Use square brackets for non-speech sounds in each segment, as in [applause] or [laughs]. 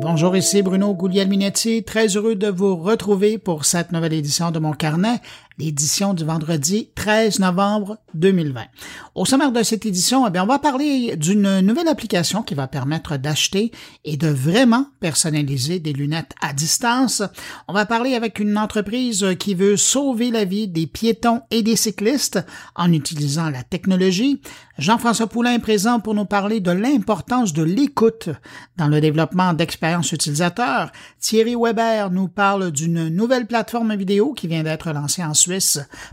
Bonjour, ici Bruno Guglielminetti, très heureux de vous retrouver pour cette nouvelle édition de mon carnet l'édition du vendredi 13 novembre 2020. Au sommaire de cette édition, eh bien, on va parler d'une nouvelle application qui va permettre d'acheter et de vraiment personnaliser des lunettes à distance. On va parler avec une entreprise qui veut sauver la vie des piétons et des cyclistes en utilisant la technologie. Jean-François Poulain est présent pour nous parler de l'importance de l'écoute dans le développement d'expériences utilisateurs. Thierry Weber nous parle d'une nouvelle plateforme vidéo qui vient d'être lancée en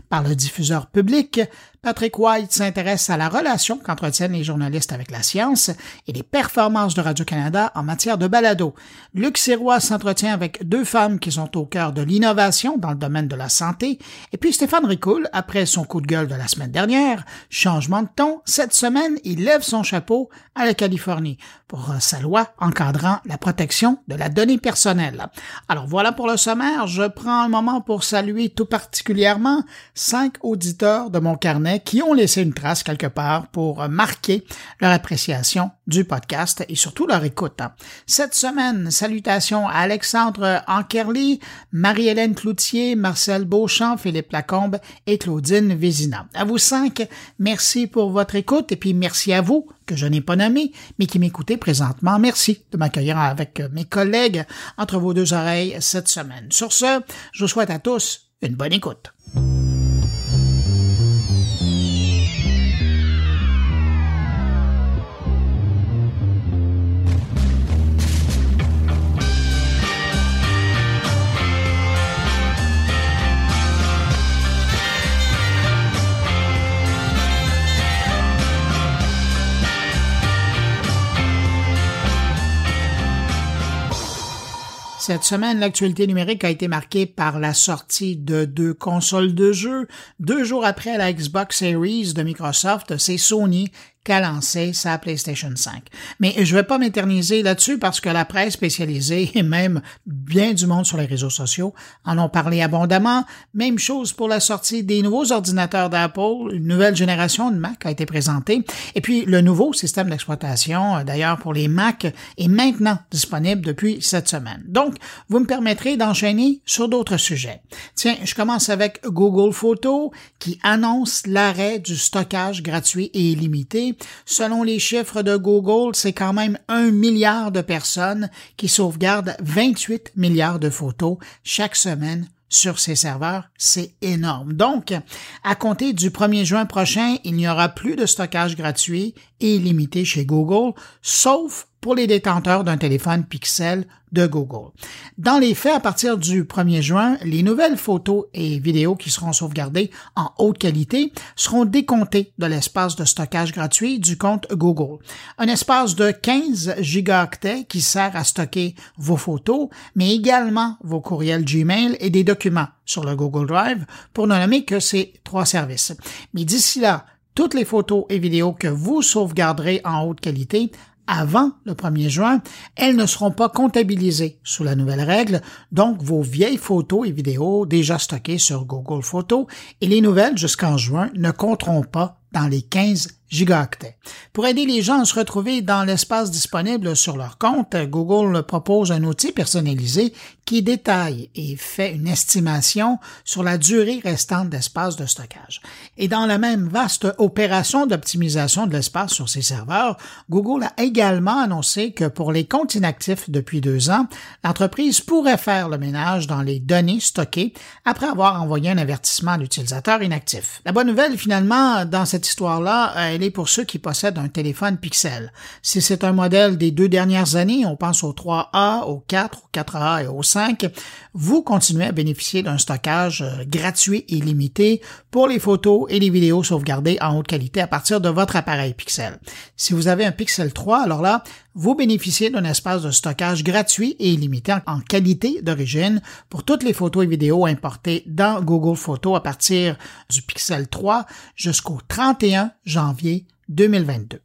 par le diffuseur public. Patrick White s'intéresse à la relation qu'entretiennent les journalistes avec la science et les performances de Radio-Canada en matière de balado. Luc Sirois s'entretient avec deux femmes qui sont au cœur de l'innovation dans le domaine de la santé. Et puis Stéphane Ricoul, après son coup de gueule de la semaine dernière, changement de ton, cette semaine, il lève son chapeau à la Californie pour sa loi encadrant la protection de la donnée personnelle. Alors voilà pour le sommaire. Je prends un moment pour saluer tout particulièrement cinq auditeurs de mon carnet qui ont laissé une trace quelque part pour marquer leur appréciation du podcast et surtout leur écoute. Cette semaine, salutations à Alexandre Ankerly, Marie-Hélène Cloutier, Marcel Beauchamp, Philippe Lacombe et Claudine Vézina. À vous cinq, merci pour votre écoute et puis merci à vous que je n'ai pas nommé, mais qui m'écoutez présentement. Merci de m'accueillir avec mes collègues entre vos deux oreilles cette semaine. Sur ce, je vous souhaite à tous une bonne écoute. Cette semaine, l'actualité numérique a été marquée par la sortie de deux consoles de jeux. Deux jours après la Xbox Series de Microsoft, c'est Sony qu'a lancé sa PlayStation 5. Mais je vais pas m'éterniser là-dessus parce que la presse spécialisée [laughs] et même bien du monde sur les réseaux sociaux en ont parlé abondamment. Même chose pour la sortie des nouveaux ordinateurs d'Apple. Une nouvelle génération de Mac a été présentée. Et puis le nouveau système d'exploitation, euh, d'ailleurs pour les Mac, est maintenant disponible depuis cette semaine. Donc, vous me permettrez d'enchaîner sur d'autres sujets. Tiens, je commence avec Google Photos qui annonce l'arrêt du stockage gratuit et illimité Selon les chiffres de Google, c'est quand même un milliard de personnes qui sauvegardent 28 milliards de photos chaque semaine sur ces serveurs, c'est énorme. Donc, à compter du 1er juin prochain, il n'y aura plus de stockage gratuit et illimité chez Google, sauf pour les détenteurs d'un téléphone Pixel de Google. Dans les faits, à partir du 1er juin, les nouvelles photos et vidéos qui seront sauvegardées en haute qualité seront décomptées de l'espace de stockage gratuit du compte Google. Un espace de 15 gigaoctets qui sert à stocker vos photos, mais également vos courriels Gmail et des documents sur le Google Drive, pour ne nommer que ces trois services. Mais d'ici là, toutes les photos et vidéos que vous sauvegarderez en haute qualité avant le 1er juin, elles ne seront pas comptabilisées sous la nouvelle règle, donc vos vieilles photos et vidéos déjà stockées sur Google Photos et les nouvelles jusqu'en juin ne compteront pas dans les 15 gigaoctets. Pour aider les gens à se retrouver dans l'espace disponible sur leur compte, Google propose un outil personnalisé qui détaille et fait une estimation sur la durée restante d'espace de stockage. Et dans la même vaste opération d'optimisation de l'espace sur ses serveurs, Google a également annoncé que pour les comptes inactifs depuis deux ans, l'entreprise pourrait faire le ménage dans les données stockées après avoir envoyé un avertissement à l'utilisateur inactif. La bonne nouvelle finalement dans cette histoire-là, pour ceux qui possèdent un téléphone Pixel. Si c'est un modèle des deux dernières années, on pense au 3A, au 4, au 4A et au 5, vous continuez à bénéficier d'un stockage euh, gratuit et limité pour les photos et les vidéos sauvegardées en haute qualité à partir de votre appareil Pixel. Si vous avez un Pixel 3, alors là, vous bénéficiez d'un espace de stockage gratuit et illimité en qualité d'origine pour toutes les photos et vidéos importées dans Google Photos à partir du Pixel 3 jusqu'au 31 janvier 2022.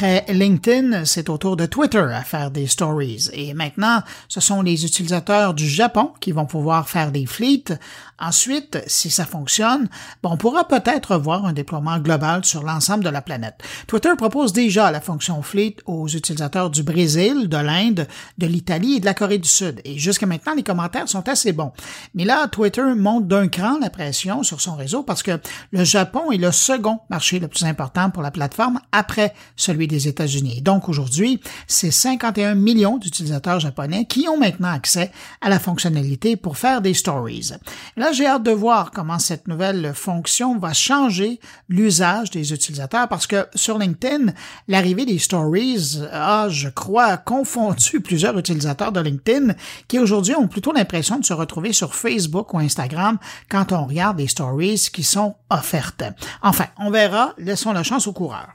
Après LinkedIn, c'est au tour de Twitter à faire des stories. Et maintenant, ce sont les utilisateurs du Japon qui vont pouvoir faire des fleets. Ensuite, si ça fonctionne, bon, on pourra peut-être voir un déploiement global sur l'ensemble de la planète. Twitter propose déjà la fonction fleet aux utilisateurs du Brésil, de l'Inde, de l'Italie et de la Corée du Sud. Et jusqu'à maintenant, les commentaires sont assez bons. Mais là, Twitter monte d'un cran la pression sur son réseau parce que le Japon est le second marché le plus important pour la plateforme après celui des États-Unis. Donc aujourd'hui, c'est 51 millions d'utilisateurs japonais qui ont maintenant accès à la fonctionnalité pour faire des stories. Là, j'ai hâte de voir comment cette nouvelle fonction va changer l'usage des utilisateurs parce que sur LinkedIn, l'arrivée des stories a, je crois, confondu [laughs] plusieurs utilisateurs de LinkedIn qui aujourd'hui ont plutôt l'impression de se retrouver sur Facebook ou Instagram quand on regarde les stories qui sont offertes. Enfin, on verra, laissons la chance aux coureurs.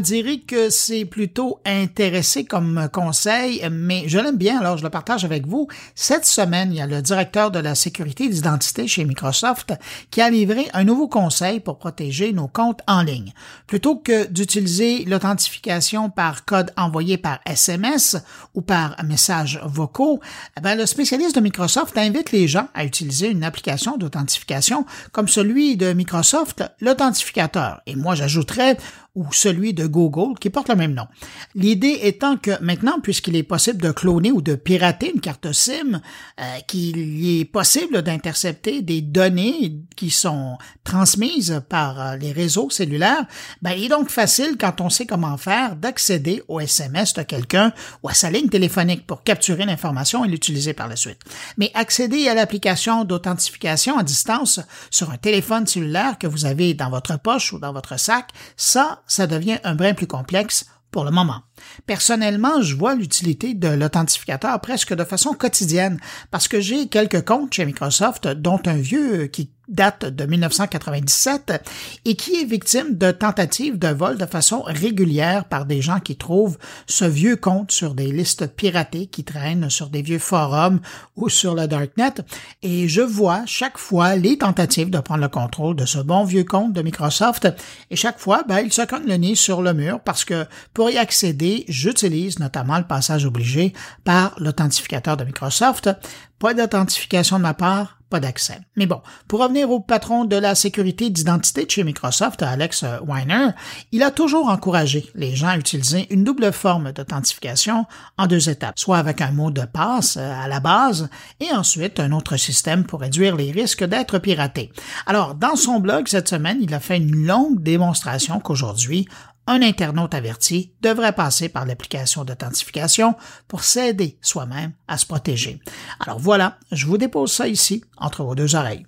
Dirais que c'est plutôt intéressé comme conseil, mais je l'aime bien, alors je le partage avec vous. Cette semaine, il y a le directeur de la sécurité d'identité chez Microsoft qui a livré un nouveau conseil pour protéger nos comptes en ligne. Plutôt que d'utiliser l'authentification par code envoyé par SMS ou par messages vocaux, eh le spécialiste de Microsoft invite les gens à utiliser une application d'authentification comme celui de Microsoft, l'authentificateur. Et moi, j'ajouterais ou celui de Google qui porte le même nom. L'idée étant que maintenant, puisqu'il est possible de cloner ou de pirater une carte SIM, euh, qu'il est possible d'intercepter des données qui sont transmises par euh, les réseaux cellulaires, ben, il est donc facile quand on sait comment faire d'accéder au SMS de quelqu'un ou à sa ligne téléphonique pour capturer l'information et l'utiliser par la suite. Mais accéder à l'application d'authentification à distance sur un téléphone cellulaire que vous avez dans votre poche ou dans votre sac, ça, ça devient un brin plus complexe pour le moment. Personnellement, je vois l'utilité de l'authentificateur presque de façon quotidienne parce que j'ai quelques comptes chez Microsoft, dont un vieux qui date de 1997 et qui est victime de tentatives de vol de façon régulière par des gens qui trouvent ce vieux compte sur des listes piratées qui traînent sur des vieux forums ou sur le Darknet. Et je vois chaque fois les tentatives de prendre le contrôle de ce bon vieux compte de Microsoft et chaque fois, ben, il se cogne le nez sur le mur parce que pour y accéder, j'utilise notamment le passage obligé par l'authentificateur de Microsoft. Pas d'authentification de ma part, pas d'accès. Mais bon, pour revenir au patron de la sécurité d'identité de chez Microsoft, Alex Weiner, il a toujours encouragé les gens à utiliser une double forme d'authentification en deux étapes, soit avec un mot de passe euh, à la base et ensuite un autre système pour réduire les risques d'être piraté. Alors, dans son blog cette semaine, il a fait une longue démonstration qu'aujourd'hui, un internaute averti devrait passer par l'application d'authentification pour s'aider soi-même à se protéger. Alors voilà, je vous dépose ça ici, entre vos deux oreilles.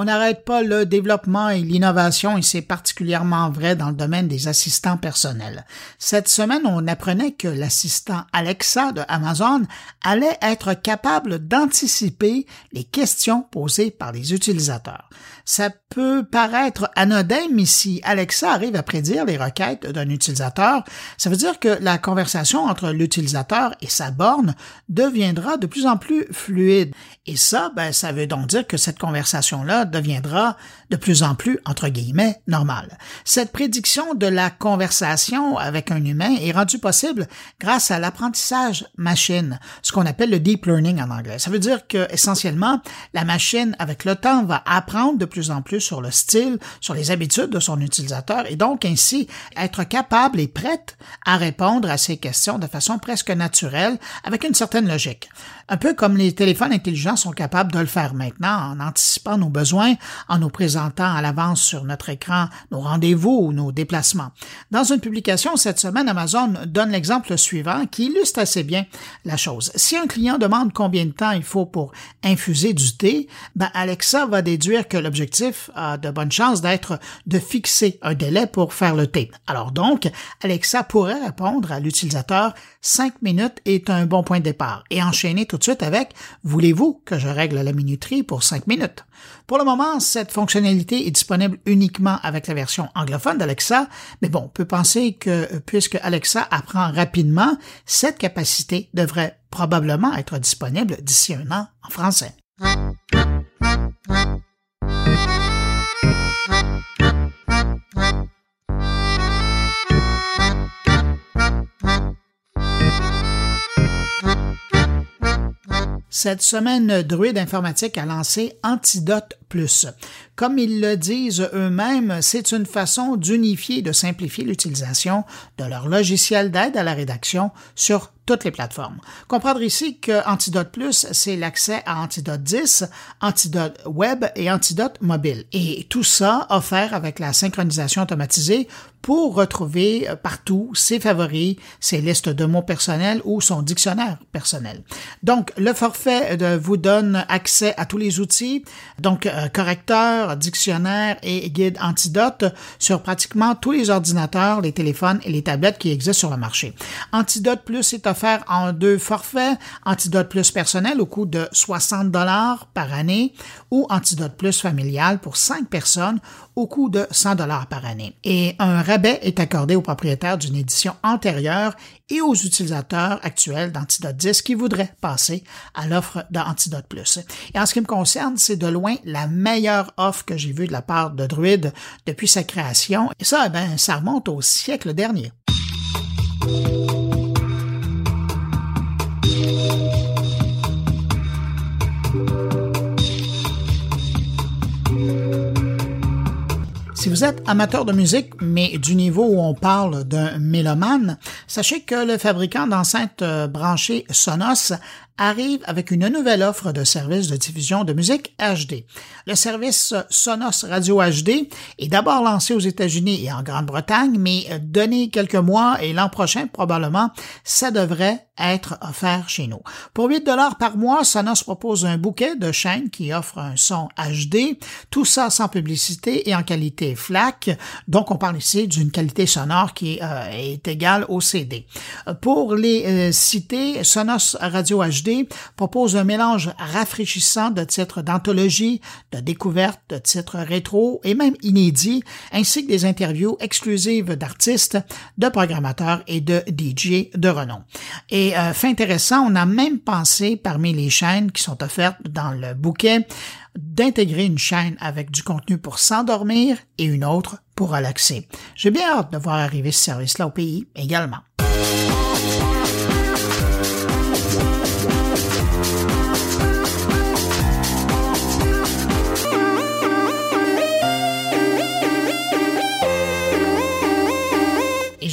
On n'arrête pas le développement et l'innovation et c'est particulièrement vrai dans le domaine des assistants personnels. Cette semaine, on apprenait que l'assistant Alexa de Amazon allait être capable d'anticiper les questions posées par les utilisateurs. Peut paraître anodin, mais si Alexa arrive à prédire les requêtes d'un utilisateur, ça veut dire que la conversation entre l'utilisateur et sa borne deviendra de plus en plus fluide. Et ça, ben, ça veut donc dire que cette conversation-là deviendra de plus en plus, entre guillemets, normale. Cette prédiction de la conversation avec un humain est rendue possible grâce à l'apprentissage machine, ce qu'on appelle le deep learning en anglais. Ça veut dire que, essentiellement, la machine, avec le temps, va apprendre de plus en plus sur le style, sur les habitudes de son utilisateur et donc ainsi être capable et prête à répondre à ces questions de façon presque naturelle avec une certaine logique. Un peu comme les téléphones intelligents sont capables de le faire maintenant en anticipant nos besoins, en nous présentant à l'avance sur notre écran nos rendez-vous ou nos déplacements. Dans une publication cette semaine, Amazon donne l'exemple suivant qui illustre assez bien la chose. Si un client demande combien de temps il faut pour infuser du thé, ben Alexa va déduire que l'objectif a de bonnes chances d'être de fixer un délai pour faire le thé. Alors donc, Alexa pourrait répondre à l'utilisateur 5 minutes est un bon point de départ et enchaîner tout de suite avec Voulez-vous que je règle la minuterie pour 5 minutes? Pour le moment, cette fonctionnalité est disponible uniquement avec la version anglophone d'Alexa, mais bon, on peut penser que puisque Alexa apprend rapidement, cette capacité devrait probablement être disponible d'ici un an en français. Cette semaine, Druid Informatique a lancé Antidote Plus. Comme ils le disent eux-mêmes, c'est une façon d'unifier et de simplifier l'utilisation de leur logiciel d'aide à la rédaction sur toutes les plateformes. Comprendre ici que Antidote Plus, c'est l'accès à Antidote 10, Antidote Web et Antidote Mobile. Et tout ça offert avec la synchronisation automatisée pour retrouver partout ses favoris, ses listes de mots personnels ou son dictionnaire personnel. Donc, le forfait vous donne accès à tous les outils, donc euh, correcteur, dictionnaire et guide antidote sur pratiquement tous les ordinateurs, les téléphones et les tablettes qui existent sur le marché. Antidote Plus est offert en deux forfaits, Antidote Plus personnel au coût de 60 dollars par année ou Antidote Plus familial pour 5 personnes au coût de 100 dollars par année. Et un rabais est accordé aux propriétaires d'une édition antérieure et aux utilisateurs actuels d'Antidote 10 qui voudraient passer à l'offre d'Antidote Plus. Et en ce qui me concerne, c'est de loin la meilleure offre que j'ai vue de la part de Druid depuis sa création. Et ça, eh ben, ça remonte au siècle dernier. Si vous êtes amateur de musique, mais du niveau où on parle d'un mélomane, sachez que le fabricant d'enceintes euh, branchées Sonos arrive avec une nouvelle offre de service de diffusion de musique HD. Le service Sonos Radio HD est d'abord lancé aux États-Unis et en Grande-Bretagne, mais donné quelques mois et l'an prochain probablement, ça devrait être offert chez nous. Pour 8 dollars par mois, Sonos propose un bouquet de chaînes qui offrent un son HD, tout ça sans publicité et en qualité FLAC. Donc on parle ici d'une qualité sonore qui euh, est égale au CD. Pour les euh, citer, Sonos Radio HD propose un mélange rafraîchissant de titres d'anthologie, de découvertes, de titres rétro et même inédits, ainsi que des interviews exclusives d'artistes, de programmateurs et de DJ de renom. Et euh, fait intéressant, on a même pensé parmi les chaînes qui sont offertes dans le bouquet d'intégrer une chaîne avec du contenu pour s'endormir et une autre pour relaxer. J'ai bien hâte de voir arriver ce service-là au pays également.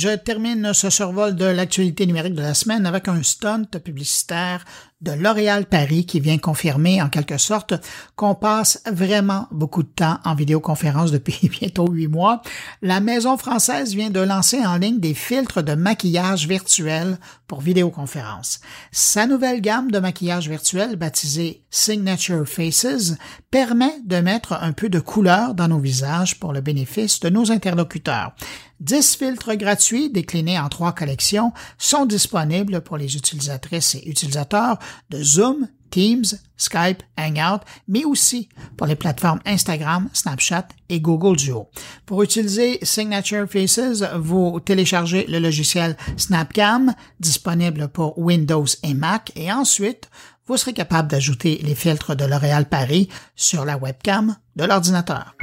Je termine ce survol de l'actualité numérique de la semaine avec un stunt publicitaire de L'Oréal Paris qui vient confirmer en quelque sorte qu'on passe vraiment beaucoup de temps en vidéoconférence depuis [laughs] bientôt huit mois. La maison française vient de lancer en ligne des filtres de maquillage virtuel pour vidéoconférence. Sa nouvelle gamme de maquillage virtuel baptisée Signature Faces permet de mettre un peu de couleur dans nos visages pour le bénéfice de nos interlocuteurs. 10 filtres gratuits déclinés en trois collections sont disponibles pour les utilisatrices et utilisateurs de Zoom, Teams, Skype, Hangout, mais aussi pour les plateformes Instagram, Snapchat et Google Duo. Pour utiliser Signature Faces, vous téléchargez le logiciel Snapcam, disponible pour Windows et Mac, et ensuite, vous serez capable d'ajouter les filtres de L'Oréal Paris sur la webcam de l'ordinateur.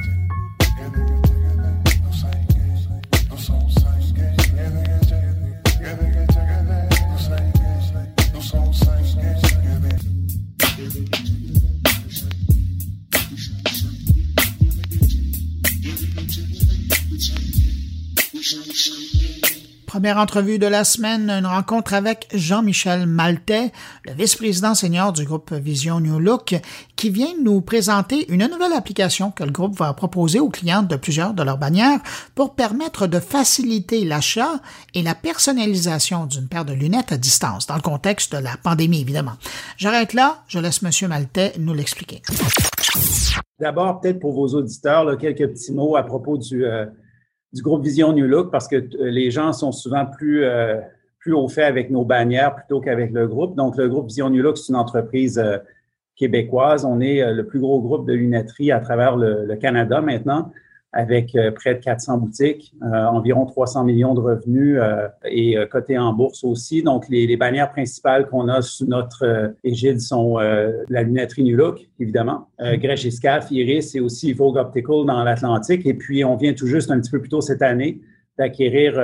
Première entrevue de la semaine, une rencontre avec Jean-Michel Maltais, le vice-président senior du groupe Vision New Look, qui vient nous présenter une nouvelle application que le groupe va proposer aux clients de plusieurs de leurs bannières pour permettre de faciliter l'achat et la personnalisation d'une paire de lunettes à distance, dans le contexte de la pandémie, évidemment. J'arrête là, je laisse M. Maltais nous l'expliquer. D'abord, peut-être pour vos auditeurs, quelques petits mots à propos du, euh, du groupe Vision New Look parce que euh, les gens sont souvent plus, euh, plus au fait avec nos bannières plutôt qu'avec le groupe. Donc, le groupe Vision New Look, c'est une entreprise euh, québécoise. On est le plus gros groupe de lunetterie à travers le Canada maintenant avec euh, près de 400 boutiques, euh, environ 300 millions de revenus euh, et cotés en bourse aussi. Donc, les, les bannières principales qu'on a sous notre égide sont la lunetterie New Look, évidemment, euh, Grèche Iris et aussi Vogue Optical dans l'Atlantique. Et puis, on vient tout juste un petit peu plus tôt cette année d'acquérir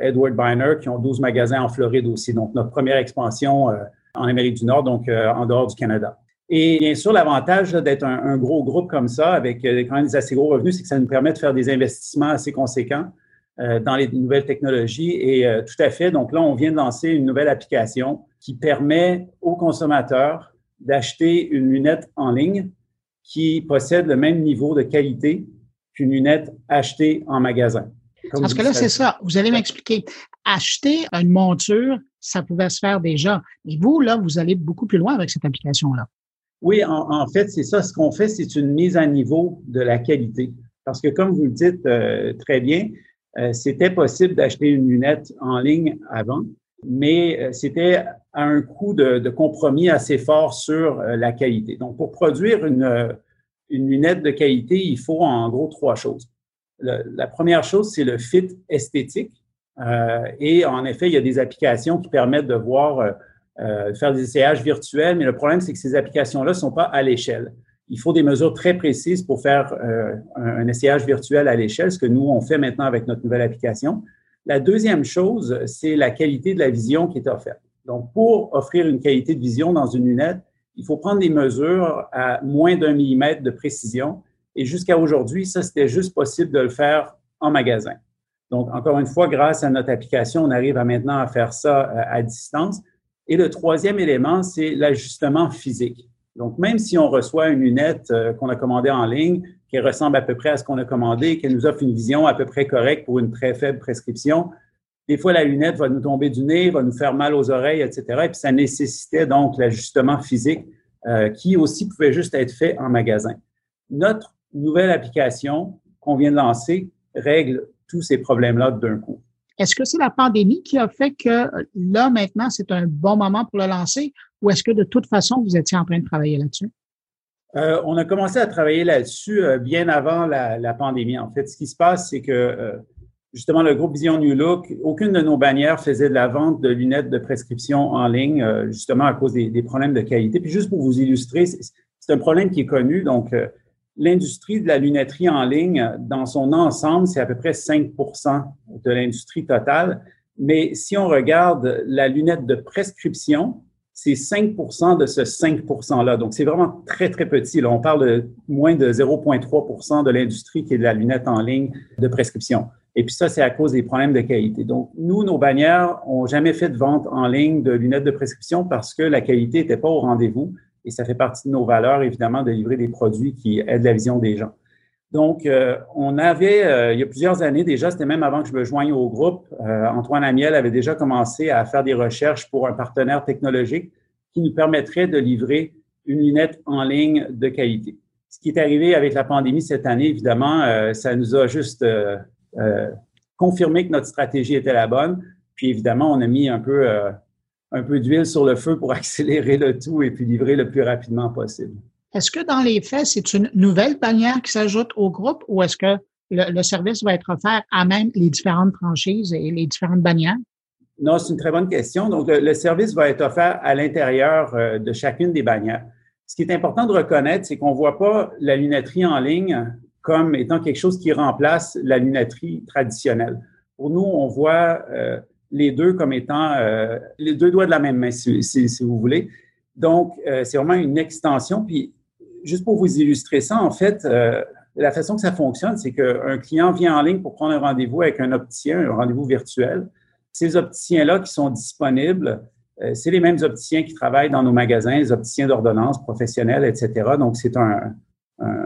Edward Biner, qui ont 12 magasins en Floride aussi. Donc, notre première expansion en Amérique du Nord, donc en dehors du Canada. Et bien sûr, l'avantage d'être un, gros groupe comme ça, avec euh, quand même des assez gros revenus, c'est que ça nous permet de faire des investissements assez conséquents euh, dans les nouvelles technologies. Et euh, tout à fait, donc là, on vient de lancer une nouvelle application qui permet aux consommateurs d'acheter une lunette en ligne qui possède le même niveau de qualité qu'une lunette achetée en magasin. Parce que là, c'est ça. Vous allez m'expliquer. Acheter une monture, ça pouvait se faire déjà. Mais vous, là, vous allez beaucoup plus loin avec cette application-là. Oui, en, fait, c'est ça. Ce qu'on fait, c'est une mise à niveau de la qualité. Parce que, comme vous le dites euh, très bien, euh, c'était possible d'acheter une lunette en ligne avant, mais euh, c'était à un coût de, compromis assez fort sur la qualité. Donc, pour produire une, une lunette de qualité, il faut en gros trois choses. la première chose, c'est le fit esthétique. et en effet, il y a des applications qui permettent de voir euh, faire des essayages virtuels, mais le problème, c'est que ces applications-là ne sont pas à l'échelle. Il faut des mesures très précises pour faire euh, un, essayage virtuel à l'échelle, ce que nous, on fait maintenant avec notre nouvelle application. La deuxième chose, c'est la qualité de la vision qui est offerte. Donc, pour offrir une qualité de vision dans une lunette, il faut prendre des mesures à moins d'un millimètre de précision. Et jusqu'à aujourd'hui, ça, c'était juste possible de le faire en magasin. Donc, encore une fois, grâce à notre application, on arrive à maintenant à faire ça euh, à distance. Et le troisième élément, c'est l'ajustement physique. Donc, même si on reçoit une lunette euh, qu'on a commandée en ligne, qui ressemble à peu près à ce qu'on a commandé, qui nous offre une vision à peu près correcte pour une très faible prescription, des fois, la lunette va nous tomber du nez, va nous faire mal aux oreilles, etc. Et puis, ça nécessitait donc l'ajustement physique euh, qui aussi pouvait juste être fait en magasin. Notre nouvelle application qu'on vient de lancer règle tous ces problèmes-là d'un coup. Est-ce que c'est la pandémie qui a fait que là, maintenant, c'est un bon moment pour le lancer ou est-ce que de toute façon, vous étiez en train de travailler là-dessus? Euh, on a commencé à travailler là-dessus euh, bien avant la, pandémie. En fait, ce qui se passe, c'est que euh, justement, le groupe Vision New Look, aucune de nos bannières faisait de la vente de lunettes de prescription en ligne, justement à cause des, des, problèmes de qualité. Puis juste pour vous illustrer, c'est un problème qui est connu. Donc, l'industrie de la lunetterie en ligne, dans son ensemble, c'est à peu près 5% de l'industrie totale. Mais si on regarde la lunette de prescription, c'est 5% de ce 5 %-là. Donc, c'est vraiment très, très petit. Là, on parle de moins de 0,3% de l'industrie qui est de la lunette en ligne de prescription. Et puis ça, c'est à cause des problèmes de qualité. Donc, nous, nos bannières ont jamais fait de vente en ligne de lunettes de prescription parce que la qualité n'était pas au rendez-vous et ça fait partie de nos valeurs, évidemment, de livrer des produits qui aident la vision des gens. Donc, euh, on avait, euh, il y a plusieurs années déjà, c'était même avant que je me joigne au groupe, euh, Antoine Amiel avait déjà commencé à faire des recherches pour un partenaire technologique qui nous permettrait de livrer une lunette en ligne de qualité. Ce qui est arrivé avec la pandémie cette année, évidemment, ça nous a juste confirmé que notre stratégie était la bonne. Puis évidemment, on a mis un peu un peu d'huile sur le feu pour [laughs] accélérer le tout et puis livrer le plus rapidement possible. Est-ce que dans les faits, c'est une nouvelle bannière qui s'ajoute au groupe ou est-ce que le, service va être offert à même les différentes franchises et les différentes bannières? Non, c'est une très bonne question. Donc, le, service va être offert à l'intérieur euh, de chacune des bannières. Ce qui est important de reconnaître, c'est qu'on ne voit pas la lunetterie en ligne comme étant quelque chose qui remplace la lunetterie traditionnelle. Pour nous, on voit euh, les deux comme étant euh, les deux doigts de la même main, si, vous voulez. Donc, euh, c'est vraiment une extension. Puis, juste pour vous illustrer ça, en fait, euh, la façon que ça fonctionne, c'est qu'un client vient en ligne pour prendre un rendez-vous avec un opticien, un rendez-vous virtuel. Ces opticiens-là qui sont disponibles, c'est les mêmes opticiens qui travaillent dans nos magasins, les opticiens d'ordonnance professionnels, etc. Donc, c'est un,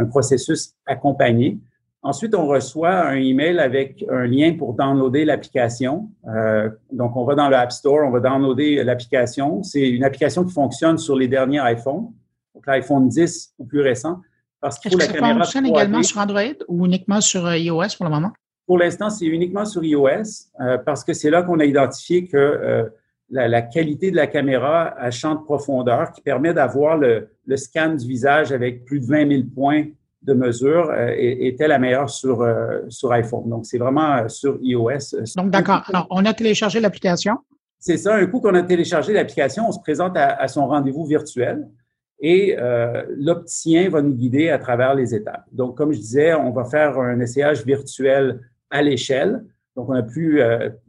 processus accompagné. Ensuite, on reçoit un email avec un lien pour downloader l'application. Euh, donc, on va dans le App Store, on va downloader l'application. C'est une application qui fonctionne sur les derniers iPhones, donc l'iPhone 10 ou plus récent. Parce que la caméra fonctionne également sur Android ou uniquement sur euh, iOS pour le moment? Pour l'instant, c'est uniquement sur iOS parce que c'est là qu'on a identifié que la, qualité de la caméra à champ de profondeur qui permet d'avoir le, scan du visage avec plus de 20 000 points de mesure euh, était la meilleure sur, euh, sur iPhone. Donc, c'est vraiment euh, sur iOS. Donc, d'accord. Alors, on a téléchargé l'application. C'est ça. Un coup qu'on a téléchargé l'application, on se présente à, son rendez-vous virtuel et l'opticien va nous guider à travers les étapes. Donc, comme je disais, on va faire un essayage virtuel à l'échelle. Donc, on a plus,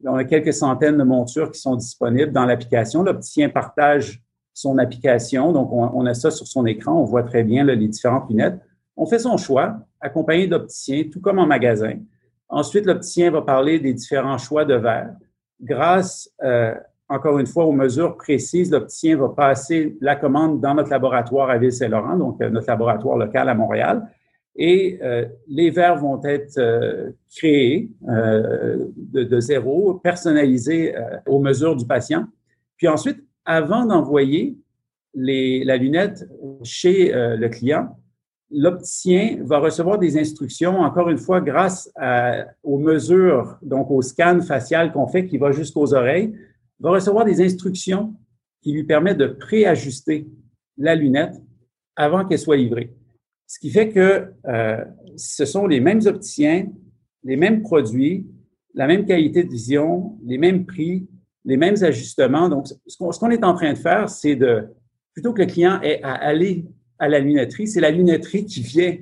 on a quelques centaines de montures qui sont disponibles dans l'application. L'opticien partage son application. Donc, on, a ça sur son écran. On voit très bien les différentes lunettes. On fait son choix, accompagné d'opticien, tout comme en magasin. Ensuite, l'opticien va parler des différents choix de verres. Grâce, euh, encore une fois, aux mesures précises, l'opticien va passer la commande dans notre laboratoire à Ville-Saint-Laurent, donc euh, notre laboratoire local à Montréal et euh, les verres vont être créés de, zéro, personnalisés aux mesures du patient. Puis ensuite, avant d'envoyer la lunette chez le client, l'opticien va recevoir des instructions, encore une fois, grâce aux mesures, donc au scan facial qu'on fait qui va jusqu'aux oreilles, va recevoir des instructions qui lui permettent de préajuster la lunette avant qu'elle soit livrée. Ce qui fait que euh, ce sont les mêmes opticiens, les mêmes produits, la même qualité de vision, les mêmes prix, les mêmes ajustements. Donc, ce qu'on est en train de faire, c'est de, plutôt que le client ait à aller à la lunetterie, c'est la lunetterie qui vient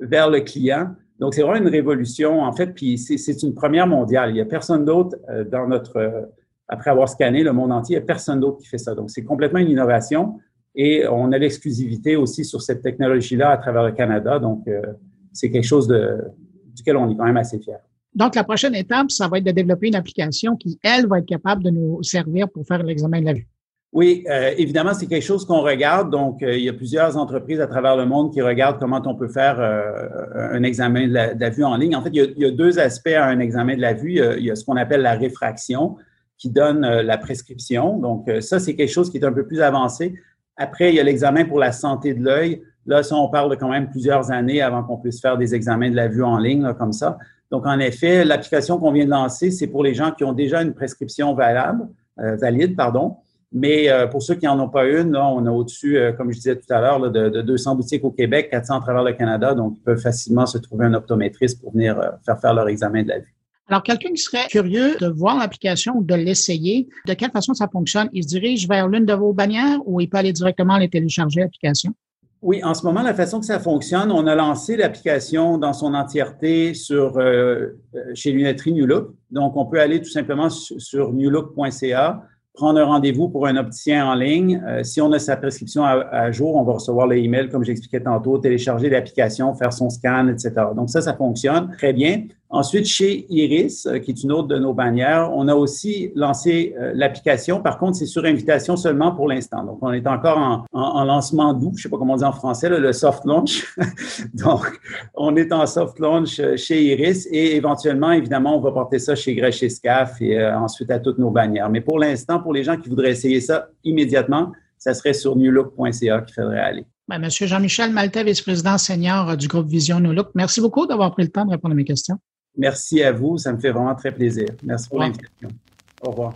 vers le client. Donc, c'est vraiment une révolution, en fait, puis c'est une première mondiale. Il n'y a personne d'autre euh, dans notre, euh, après avoir scanné le monde entier, il n'y a personne d'autre qui fait ça. Donc, c'est complètement une innovation. Et on a l'exclusivité aussi sur cette technologie-là à travers le Canada. Donc, euh, c'est quelque chose de, duquel on est quand même assez fier. Donc, la prochaine étape, ça va être de développer une application qui, elle, va être capable de nous servir pour faire l'examen de la vue. Oui, euh, évidemment, c'est quelque chose qu'on regarde. Donc, euh, il y a plusieurs entreprises à travers le monde qui regardent comment on peut faire un examen de la, vue en ligne. En fait, il y, a, deux aspects à un examen de la vue. Il y a, ce qu'on appelle la réfraction qui donne la prescription. Donc, ça, c'est quelque chose qui est un peu plus avancé. Après, il y a l'examen pour la santé de l'œil. Là, ça, on parle de quand même plusieurs années avant qu'on puisse faire des examens de la vue en ligne, comme ça. Donc, en effet, l'application qu'on vient de lancer, c'est pour les gens qui ont déjà une prescription valable, euh, valide, pardon. Mais euh, pour ceux qui n'en ont pas une, là, on a au-dessus, euh, comme je disais tout à l'heure, de, de, 200 boutiques au Québec, 400 à travers le Canada. Donc, ils peuvent facilement se trouver un optométriste pour venir faire faire leur examen de la vue. Alors, quelqu'un qui serait curieux de voir l'application ou de l'essayer, de quelle façon ça fonctionne? Il se dirige vers l'une de vos bannières ou il peut aller directement aller télécharger l'application? Oui, en ce moment, la façon que ça fonctionne, on a lancé l'application dans son entièreté sur euh, euh, chez Lunetterie New Look. Donc, on peut aller tout simplement sur newlook.ca prendre un rendez-vous pour un opticien en ligne. Euh, si on a sa prescription à, jour, on va recevoir le email, comme j'expliquais tantôt, télécharger l'application, faire son scan, etc. Donc ça, ça fonctionne très bien. Ensuite, chez Iris, euh, qui est une autre de nos bannières, on a aussi lancé euh, l'application. Par contre, c'est sur invitation seulement pour l'instant. Donc, on est encore en, en, lancement doux, je sais pas comment on dit en français, le soft launch. [laughs] Donc, on est en soft launch chez Iris et éventuellement, évidemment, on va porter ça chez Grèche et Scaf et ensuite à toutes nos bannières. Mais pour l'instant, pour les gens qui voudraient essayer ça immédiatement, ça serait sur newlook.ca qu'il faudrait aller. Ben, Monsieur Jean-Michel Maltais, vice-président senior euh, du groupe Vision New Look, merci beaucoup d'avoir pris le temps de répondre à mes questions. Merci à vous, ça me fait vraiment très plaisir. Merci pour l'invitation. Au revoir.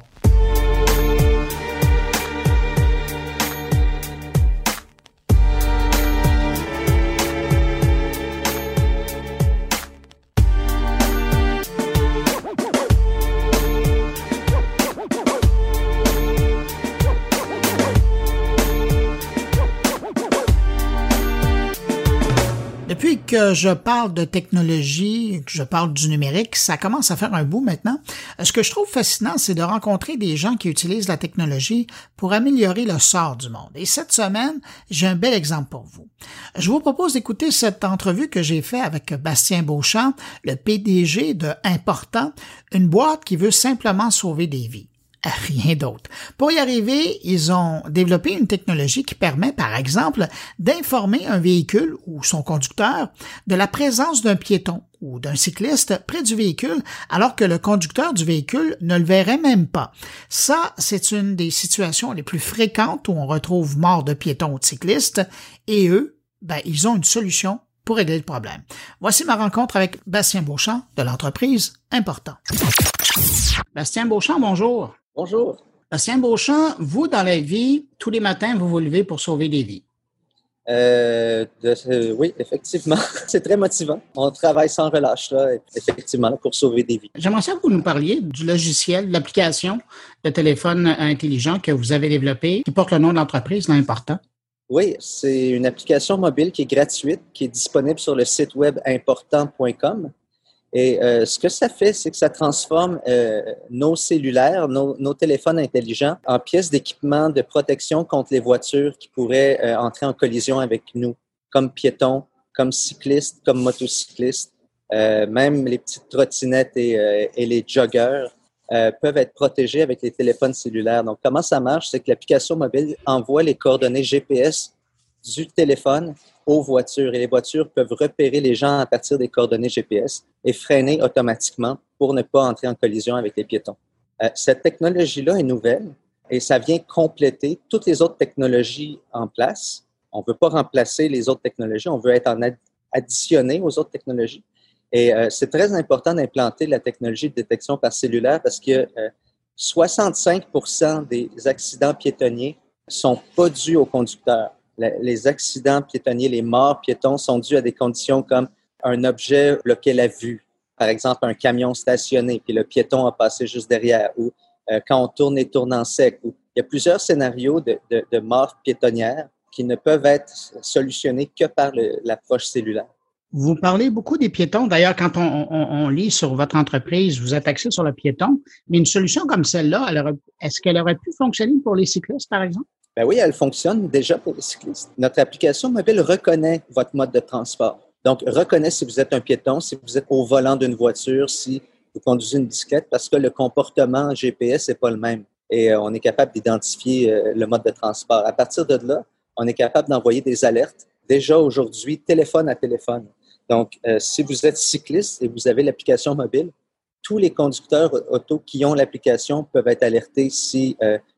depuis que je parle de technologie, que je parle du numérique, ça commence à faire un bout maintenant. Ce que je trouve fascinant, c'est de rencontrer des gens qui utilisent la technologie pour améliorer le sort du monde. Et cette semaine, j'ai un bel exemple pour vous. Je vous propose d'écouter cette entrevue que j'ai faite avec Bastien Beauchamp, le PDG de Important, une boîte qui veut simplement sauver des vies rien d'autre. Pour y arriver, ils ont développé une technologie qui permet, par exemple, d'informer un véhicule ou son conducteur de la présence d'un piéton ou d'un cycliste près du véhicule alors que le conducteur du véhicule ne le verrait même pas. Ça, c'est une des situations les plus fréquentes où on retrouve mort de piétons ou de cyclistes et eux, ben, ils ont une solution pour régler le problème. Voici ma rencontre avec Bastien Beauchamp de l'entreprise Important. Bastien Beauchamp, bonjour. Bonjour. Bastien Beauchamp, vous, dans la vie, tous les matins, vous vous levez pour sauver des vies. Euh, oui, effectivement. [laughs] C'est très motivant. On travaille sans relâche, là, effectivement, pour sauver des vies. J'aimerais ça que vous nous parliez du logiciel, de l'application de téléphone intelligent que vous avez développé, qui porte le nom de l'entreprise, l'important. Oui, c'est une application mobile qui est gratuite, qui est disponible sur le site web important.com. Et euh, ce que ça fait, c'est que ça transforme euh, nos cellulaires, nos, téléphones intelligents en pièces d'équipement de protection contre les voitures qui pourraient euh, entrer en collision avec nous, comme piétons, comme cyclistes, comme motocyclistes. même les petites trottinettes et, et les joggers peuvent être protégés avec les téléphones cellulaires. Donc, comment ça marche? C'est que l'application mobile envoie les coordonnées GPS du téléphone aux voitures et les voitures peuvent repérer les gens à partir des coordonnées GPS et freiner automatiquement pour ne pas entrer en collision avec les piétons. Euh, cette technologie-là est nouvelle et ça vient compléter toutes les autres technologies en place. On ne veut pas remplacer les autres technologies, on veut être en additionné aux autres technologies. Et euh, c'est très important d'implanter la technologie de détection par cellulaire parce que 65% euh, des accidents piétonniers sont pas dus au conducteur les accidents piétonniers, les morts piétons sont dus à des conditions comme un objet bloqué la vue, par exemple un camion stationné, puis le piéton a passé juste derrière, ou euh, quand on tourne et tourne en sec. il y a plusieurs scénarios de, de, morts piétonnières qui ne peuvent être solutionnés que par l'approche cellulaire. Vous parlez beaucoup des piétons. D'ailleurs, quand on, lit sur votre entreprise, vous êtes axé sur le piéton. Mais une solution comme celle-là, est-ce qu'elle aurait pu fonctionner pour les cyclistes, par exemple? Ben oui, elle fonctionne déjà pour les cyclistes. Notre application mobile reconnaît votre mode de transport. Donc, reconnaît si vous êtes un piéton, si vous êtes au volant d'une voiture, si vous conduisez une bicyclette, parce que le comportement GPS n'est pas le même. Et euh, on est capable d'identifier euh, le mode de transport. À partir de là, on est capable d'envoyer des alertes, déjà aujourd'hui, téléphone à téléphone. Donc, euh, si vous êtes cycliste et vous avez l'application mobile, tous les conducteurs auto qui ont l'application peuvent être alertés si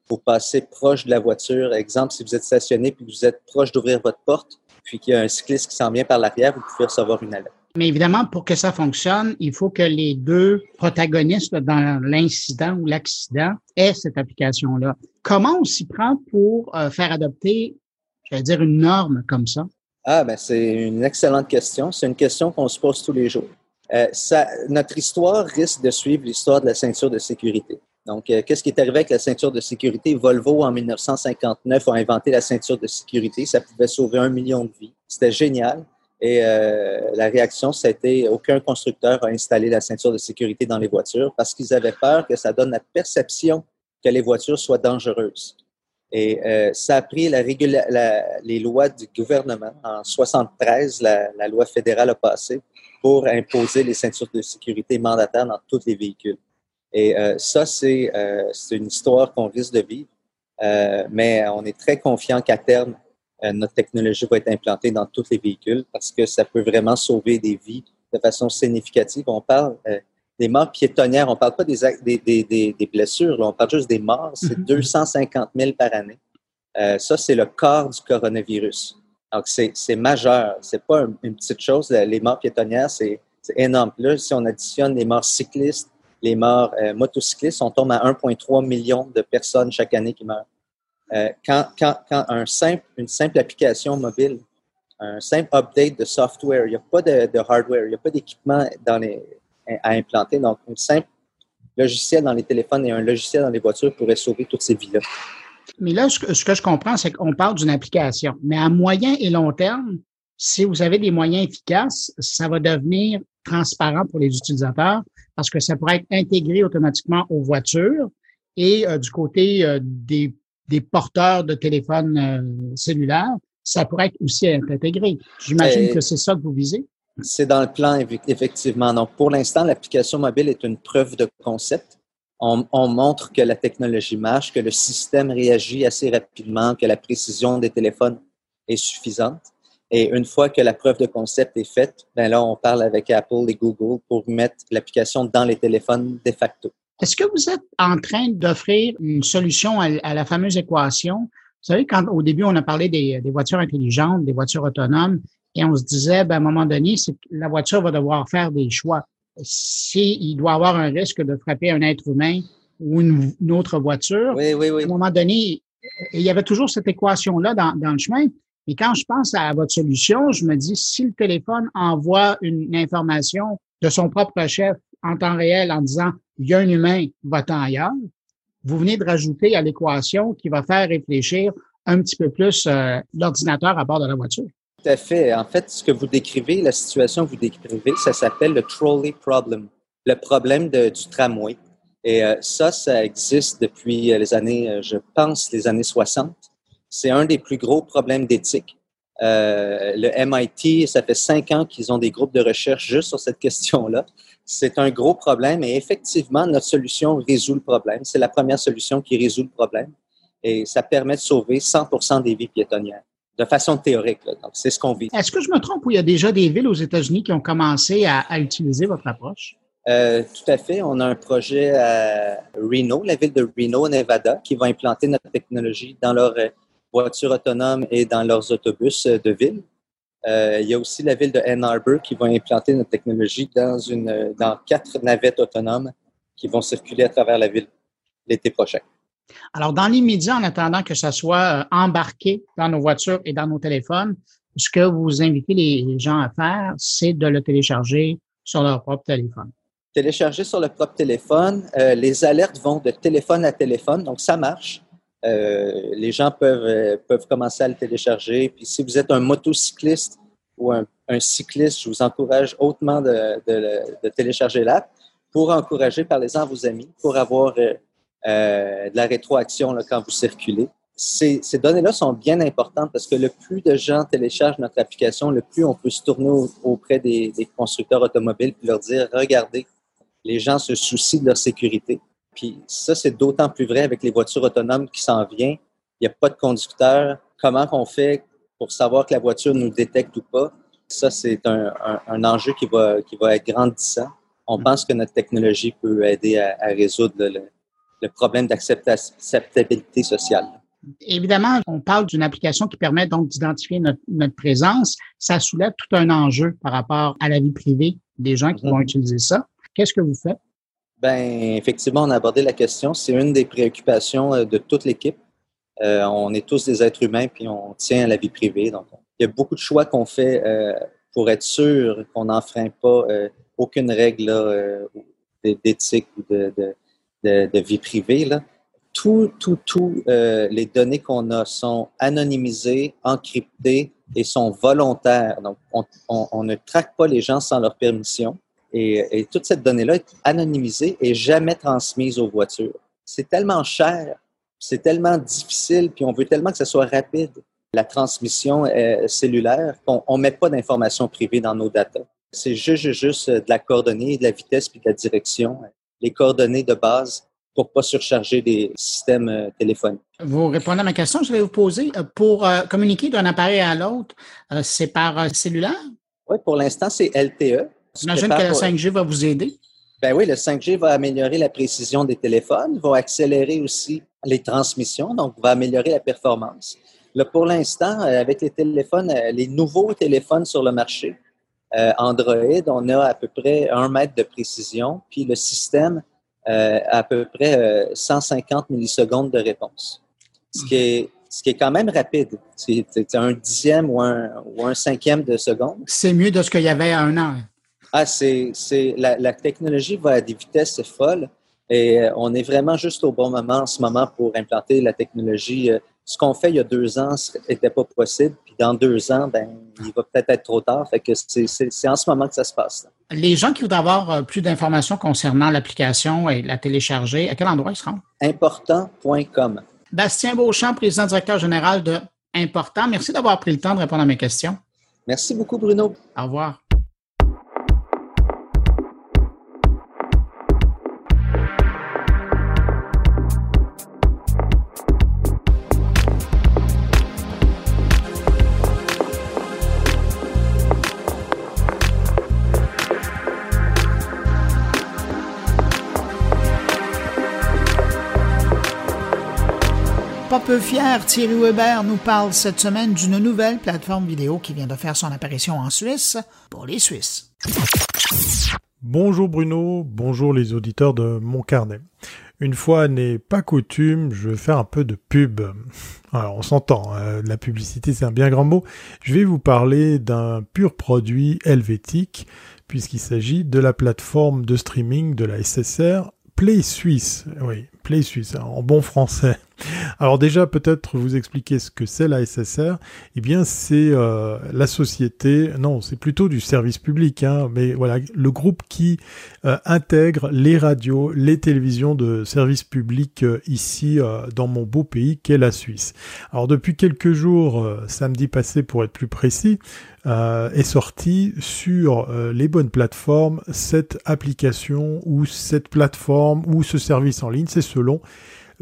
vous passez proche de la voiture. Exemple, si vous êtes stationné puis vous êtes proche d'ouvrir votre porte, puis qu'il y a un cycliste qui s'en vient par l'arrière, vous pouvez recevoir une alerte. Mais évidemment, pour que ça fonctionne, il faut que les deux protagonistes dans l'incident ou l'accident aient cette application-là. Comment on s'y prend pour euh, faire adopter, je vais dire, une norme comme ça? Ah, ben c'est une excellente question. C'est une question qu'on se pose tous les jours. Euh, ça, notre histoire risque de suivre l'histoire de la ceinture de sécurité. Donc, euh, qu'est-ce qui est arrivé avec la ceinture de sécurité? Volvo, en 1959, a inventé la ceinture de sécurité. Ça pouvait sauver un million de vies. C'était génial. Et euh, la réaction, c'était aucun constructeur a installé la ceinture de sécurité dans les voitures parce qu'ils avaient peur que ça donne la perception que les voitures soient dangereuses. Et euh, ça a pris les lois du gouvernement. En 73, la, la loi fédérale a passé pour imposer les ceintures de sécurité mandataires dans tous les véhicules. Et euh, ça, euh, c'est une histoire qu'on risque de vivre, euh, mais on est très confiant qu'à terme, notre technologie va être implantée dans tous les véhicules parce que ça peut vraiment sauver des vies de façon significative. On parle des morts piétonnières, on ne parle pas des, des, des, des blessures, on parle juste des morts, c'est 250 mm-hmm. 000 par année. ça, c'est le corps du coronavirus. Donc, c'est majeur. C'est pas une petite chose. Les morts piétonnières, c'est énorme. Là, si on additionne les morts cyclistes, les morts euh, motocyclistes, on tombe à 1,3 million de personnes chaque année qui meurent. Euh, quand, quand, quand un simple, une simple application mobile, un simple update de software, il n'y a pas de, de hardware, il n'y a pas d'équipement à implanter. Donc, un simple logiciel dans les téléphones et un logiciel dans les voitures pourrait sauver toutes ces vies-là. Mais là, ce que je comprends, c'est qu'on parle d'une application. Mais à moyen et long terme, si vous avez des moyens efficaces, ça va devenir transparent pour les utilisateurs parce que ça pourrait être intégré automatiquement aux voitures et euh, du côté euh, des, des, porteurs de téléphones euh, cellulaires, ça pourrait être aussi être intégré. J'imagine que c'est ça que vous visez. C'est dans le plan, effectivement. Donc, pour l'instant, l'application mobile est une preuve de concept. On, on, montre que la technologie marche, que le système réagit assez rapidement, que la précision des téléphones est suffisante. Et une fois que la preuve de concept est faite, ben là, on parle avec Apple et Google pour mettre l'application dans les téléphones de facto. Est-ce que vous êtes en train d'offrir une solution à, la fameuse équation? Vous savez, quand au début, on a parlé des, voitures intelligentes, des voitures autonomes, et on se disait, ben, à un moment donné, la voiture va devoir faire des choix. S'il doit avoir un risque de frapper un être humain ou une, autre voiture, oui, oui, oui. à un moment donné, il y avait toujours cette équation-là dans, dans le chemin. Et quand je pense à votre solution, je me dis, si le téléphone envoie une information de son propre chef en temps réel en disant, il y a un humain votant ailleurs, vous venez de rajouter à l'équation qui va faire réfléchir un petit peu plus euh, l'ordinateur à bord de la voiture. Tout à fait. En fait, ce que vous décrivez, la situation que vous décrivez, ça s'appelle le trolley problem, le problème du tramway. Et euh, ça, ça existe depuis les années, euh, je pense, les années 60 c'est un des plus gros problèmes d'éthique. Euh, le MIT, ça fait cinq ans qu'ils ont des groupes de recherche juste sur cette question-là. C'est un gros problème et effectivement, notre solution résout le problème. C'est la première solution qui résout le problème et ça permet de sauver 100% des vies piétonnières de façon théorique. Donc, c'est ce qu'on vit. Est-ce que je me trompe ou il y a déjà des villes aux États-Unis qui ont commencé à, utiliser votre approche? Euh, tout à fait. On a un projet à Reno, la ville de Reno, Nevada, qui va implanter notre technologie dans leur euh, voitures autonomes et dans leurs autobus euh, de ville. Euh, il y a aussi la ville de Ann Arbor qui va implanter notre technologie dans, une, dans quatre navettes autonomes qui vont circuler à travers la ville l'été prochain. Alors, dans l'immédiat, en attendant que ça soit euh, embarqué dans nos voitures et dans nos téléphones, ce que vous invitez les gens à faire, c'est de le télécharger sur leur propre téléphone. Télécharger sur le propre téléphone. les alertes vont de téléphone à téléphone, donc ça marche. Euh, les gens peuvent, euh, peuvent commencer à le télécharger. Puis si vous êtes un motocycliste ou un, cycliste, je vous encourage hautement de, de, télécharger l'app pour encourager, parlez-en à vos amis, pour avoir euh, de la rétroaction quand vous circulez. Ces, ces données-là sont bien importantes parce que le plus de gens téléchargent notre application, le plus on peut se tourner auprès des, des constructeurs automobiles et leur dire, regardez, les gens se soucient de leur sécurité. Puis ça, c'est d'autant plus vrai avec les voitures autonomes qui s'en viennent. Il n'y a pas de conducteur. Comment qu'on fait pour savoir que la voiture nous détecte ou pas? Ça, c'est un, enjeu qui va, qui va être grandissant. On mm. pense que notre technologie peut aider à, résoudre le, problème d'acceptabilité sociale. Évidemment, on parle d'une application qui permet donc d'identifier notre, notre, présence. Ça soulève tout un enjeu par rapport à la vie privée des gens qui mm-hmm. vont utiliser ça. Qu'est-ce que vous faites? Ben, effectivement, on a abordé la question. C'est une des préoccupations euh, de toute l'équipe. Euh, on est tous des êtres humains, puis on tient à la vie privée. Donc, il y a beaucoup de choix qu'on fait euh, pour être sûr qu'on n'enfreint pas aucune règle d'éthique ou de, de, vie privée. Là. Tout, tout, tout, les données qu'on a sont anonymisées, encryptées et sont volontaires. Donc, on, on ne traque pas les gens sans leur permission. Et, toute cette donnée-là est anonymisée et jamais transmise aux voitures. C'est tellement cher, c'est tellement difficile, puis on veut tellement que ce soit rapide, la transmission euh, cellulaire, qu'on ne met pas d'informations privées dans nos data. C'est juste, juste de la coordonnée, de la vitesse puis de la direction, les coordonnées de base pour pas surcharger des systèmes euh, téléphoniques. Vous répondez à ma question, je vais vous poser. Euh, pour communiquer d'un appareil à l'autre, c'est par cellulaire? Oui, pour l'instant, c'est LTE. J'imagine que le 5G va vous aider. Ben oui, le 5G va améliorer la précision des téléphones, va accélérer aussi les transmissions, donc va améliorer la performance. Là, pour l'instant, euh, avec les téléphones, euh, les nouveaux téléphones sur le marché, euh, Android, on a à peu près un mètre de précision, puis le système a à peu près 150 millisecondes de réponse, ce qui est, ce qui est quand même rapide. C'est un dixième ou un, ou un cinquième de seconde. C'est mieux de ce qu'il y avait à un an. Ah, c'est, c'est la, la, technologie va à des vitesses folles et euh, on est vraiment juste au bon moment en ce moment pour implanter la technologie euh, ce qu'on fait il y a deux ans n'était pas possible, puis dans deux ans, ben, il va peut-être être trop tard. Fait que c'est en ce moment que ça se passe. Les gens qui voudraient avoir euh, plus d'informations concernant l'application et la télécharger, à quel endroit ils se rendent? Important.com. Bastien Beauchamp, président directeur général de Important. Merci d'avoir pris le temps de répondre à mes questions. Merci beaucoup, Bruno. Au revoir. Fier, Thierry Weber nous parle cette semaine d'une nouvelle plateforme vidéo qui vient de faire son apparition en Suisse pour les Suisses. Bonjour Bruno, bonjour les auditeurs de mon carnet. Une fois n'est pas coutume, je vais faire un peu de pub. Alors on s'entend, hein, la publicité c'est un bien grand mot. Je vais vous parler d'un pur produit helvétique puisqu'il s'agit de la plateforme de streaming de la SSR Play Suisse. Suisse, hein, en bon français. Alors déjà, peut-être vous expliquer ce que c'est la SSR. Eh bien, c'est euh, la société, non, c'est plutôt du service public, hein, mais voilà, le groupe qui euh, intègre les radios, les télévisions de service public euh, ici dans mon beau pays qu'est la Suisse. Alors depuis quelques jours, samedi passé pour être plus précis, est sorti sur les bonnes plateformes cette application ou cette plateforme ou ce service en ligne, c'est selon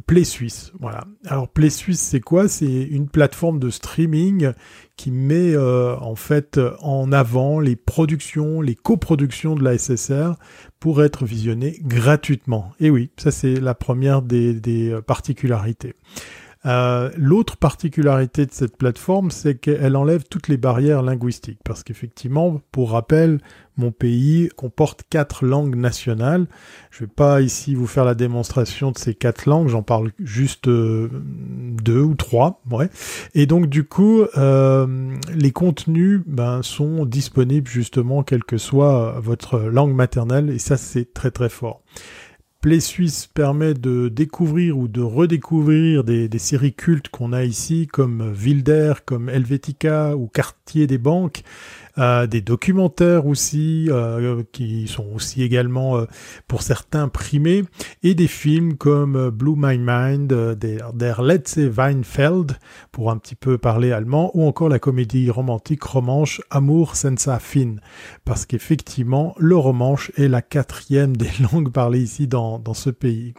Play Suisse. Voilà. Alors Play Suisse, c'est quoi? C'est une plateforme de streaming qui met euh, en fait en avant les productions, les coproductions de la SSR pour être visionnées gratuitement. Et oui, ça c'est la première des, des euh, particularités. Euh, l'autre particularité de cette plateforme, c'est qu'elle enlève toutes les barrières linguistiques. Parce qu'effectivement, pour rappel, mon pays comporte quatre langues nationales. Je ne vais pas ici vous faire la démonstration de ces quatre langues, j'en parle juste euh, deux ou trois. Ouais. Et donc du coup, euh, les contenus ben, sont disponibles justement quelle que soit votre langue maternelle, et ça c'est très très fort. Play Suisse permet de découvrir ou de redécouvrir des, séries cultes qu'on a ici, comme Wilder, comme Helvetica ou Quartier des banques, euh, des documentaires aussi, euh, qui sont aussi également euh, pour certains primés, et des films comme Blue My Mind, der, der Weinfeld, pour un petit peu parler allemand, ou encore la comédie romantique romanche Amour senza fin, parce qu'effectivement, le romanche est la quatrième des [laughs] langues parlées ici dans, dans ce pays.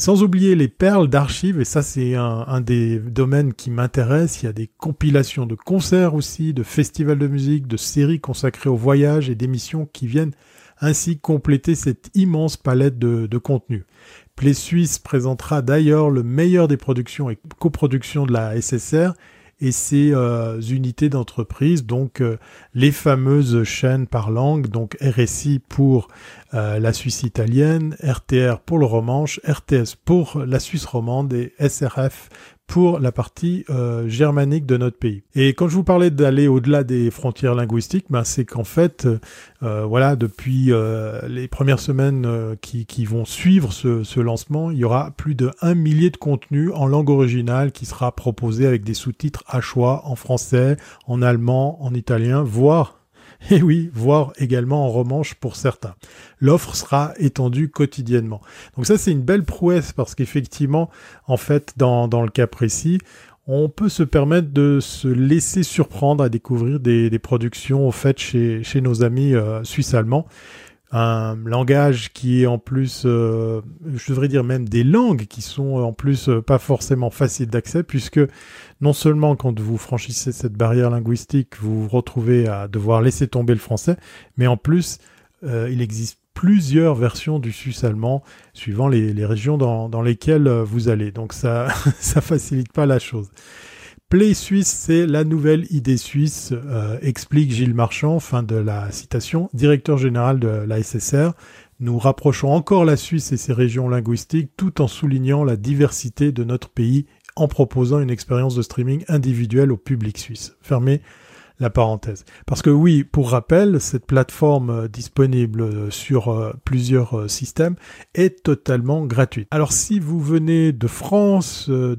Sans oublier les perles d'archives, et ça c'est un, des domaines qui m'intéresse, il y a des compilations de concerts aussi, de festivals de musique, de séries consacrées au voyage et d'émissions qui viennent ainsi compléter cette immense palette de, de contenu. Play Suisse présentera d'ailleurs le meilleur des productions et coproductions de la SSR et ses euh, unités d'entreprise, donc euh, les fameuses chaînes par langue, donc RSI pour euh, la Suisse italienne, RTR pour le Romanche, RTS pour la Suisse romande et SRF pour la partie euh, germanique de notre pays. Et quand je vous parlais d'aller au-delà des frontières linguistiques, ben c'est qu'en fait, euh, voilà, depuis euh, les premières semaines qui, qui, vont suivre ce, ce, lancement, il y aura plus de un millier de contenus en langue originale qui sera proposé avec des sous-titres à choix en français, en allemand, en italien, voire et oui, voire également en romanche pour certains. L'offre sera étendue quotidiennement. Donc ça, c'est une belle prouesse parce qu'effectivement, en fait, dans, le cas précis, on peut se permettre de se laisser surprendre à découvrir des, productions faites chez, chez nos amis euh, suisses-allemands un langage qui est en plus, euh, je devrais dire même des langues qui sont en plus euh, pas forcément faciles d'accès, puisque non seulement quand vous franchissez cette barrière linguistique, vous vous retrouvez à devoir laisser tomber le français, mais en plus, euh, il existe plusieurs versions du suisse allemand suivant les, régions dans, dans, lesquelles vous allez. Donc ça, [laughs] ça facilite pas la chose. Play Suisse, c'est la nouvelle idée suisse, euh, explique Gilles Marchand, fin de la citation, directeur général de la SSR. Nous rapprochons encore la Suisse et ses régions linguistiques tout en soulignant la diversité de notre pays en proposant une expérience de streaming individuelle au public suisse. Fermez la parenthèse. Parce que oui, pour rappel, cette plateforme euh, disponible euh, sur euh, plusieurs systèmes est totalement gratuite. Alors si vous venez de France, de,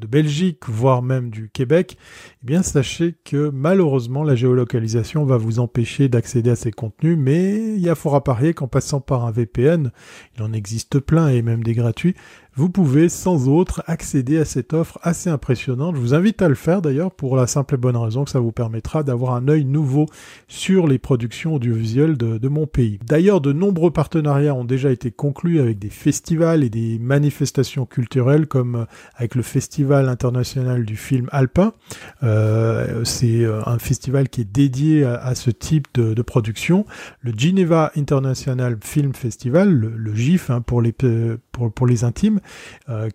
de Belgique, voire même du Québec, eh bien sachez que malheureusement la géolocalisation va vous empêcher d'accéder à ces contenus, mais il y a fort à parier qu'en passant par un VPN, il en existe plein et même des gratuits, vous pouvez sans autre accéder à cette offre assez impressionnante. Je vous invite à le faire d'ailleurs pour la simple et bonne raison que ça vous permettra d'avoir un œil nouveau sur les productions audiovisuelles de, mon pays. D'ailleurs, de nombreux partenariats ont déjà été conclus avec des festivals et des manifestations culturelles comme euh, avec le Festival international du film alpin. Euh, c'est euh, un festival qui est dédié à, ce type de, production. Le Geneva International Film Festival, le, GIF hein, pour, les, intimes,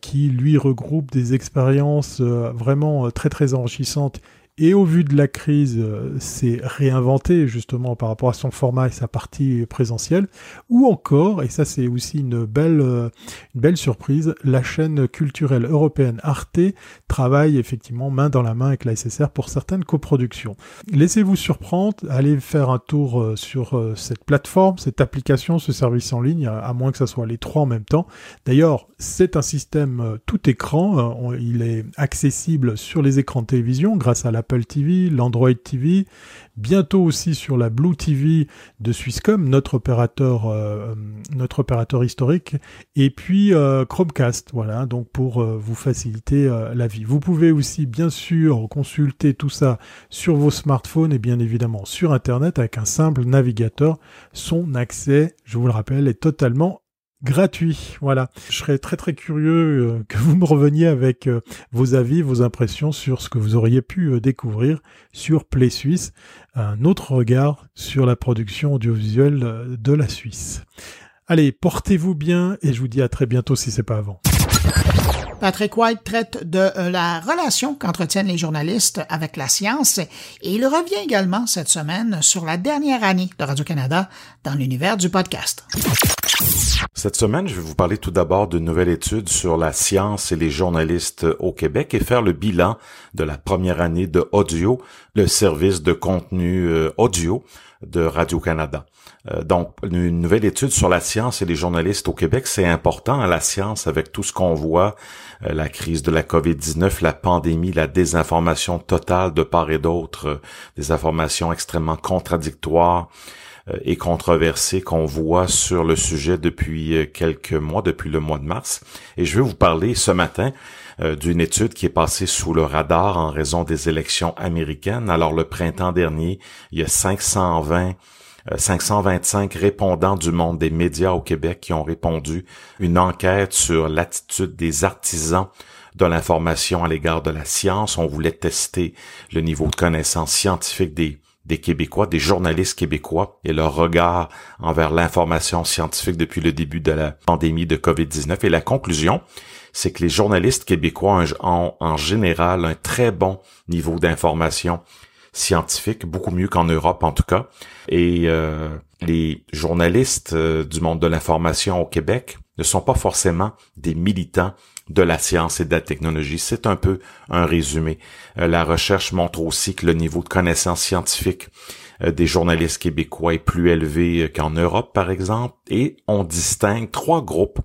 qui lui regroupe des expériences euh, vraiment euh, très très enrichissantes et au vu de la crise, c'est réinventé justement par rapport à son format et sa partie présentielle, ou encore, et ça c'est aussi une belle, une belle surprise, la chaîne culturelle européenne Arte travaille effectivement main dans la main avec la SSR pour certaines coproductions. Laissez-vous surprendre, allez faire un tour sur cette plateforme, cette application, ce service en ligne, à moins que ça soit les trois en même temps. D'ailleurs, c'est un système tout écran, il est accessible sur les écrans de télévision grâce à la Apple TV, l'Android TV, bientôt aussi sur la Blue TV de Swisscom, notre opérateur, euh, notre opérateur historique, et puis euh, Chromecast, voilà, donc pour euh, vous faciliter la vie. Vous pouvez aussi bien sûr consulter tout ça sur vos smartphones et bien évidemment sur Internet avec un simple navigateur. Son accès, je vous le rappelle, est totalement gratuit. Voilà. Je serais très très curieux euh, que vous me reveniez avec euh, vos avis, vos impressions sur ce que vous auriez pu euh, découvrir sur Play Suisse, un autre regard sur la production audiovisuelle de la Suisse. Allez, portez-vous bien et je vous dis à très bientôt si c'est pas avant. Patrick White traite de la relation qu'entretiennent les journalistes avec la science et il revient également cette semaine sur la dernière année de Radio-Canada dans l'univers du podcast. Cette semaine, je vais vous parler tout d'abord d'une nouvelle étude sur la science et les journalistes au Québec et faire le bilan de la première année de Audio, le service de contenu euh, audio de Radio-Canada. Euh, donc, une nouvelle étude sur la science et les journalistes au Québec, c'est important à la science avec tout ce qu'on voit, euh, la crise de la COVID-19, la pandémie, la désinformation totale de part et d'autre, des informations extrêmement contradictoires, euh, et controversée qu'on voit sur le sujet depuis euh, quelques mois, depuis le mois de mars. Et je vais vous parler ce matin euh, d'une étude qui est passée sous le radar en raison des élections américaines. Alors le printemps dernier, il y a 520 525 répondants du monde des médias au Québec qui ont répondu une enquête sur l'attitude des artisans de l'information à l'égard de la science. On voulait tester le niveau de connaissance scientifique des Québécois, des journalistes québécois et leur regard envers l'information scientifique depuis le début de la pandémie de COVID-19. Et la conclusion, c'est que les journalistes québécois ont en général un très bon niveau d'information scientifique, beaucoup mieux qu'en Europe en tout cas. Et euh, les journalistes euh, du monde de l'information au Québec ne sont pas forcément des militants de la science et de la technologie. C'est un peu un résumé. Euh, la recherche montre aussi que le niveau de connaissance scientifique des journalistes québécois est plus élevé qu'en Europe, par exemple, et on distingue trois groupes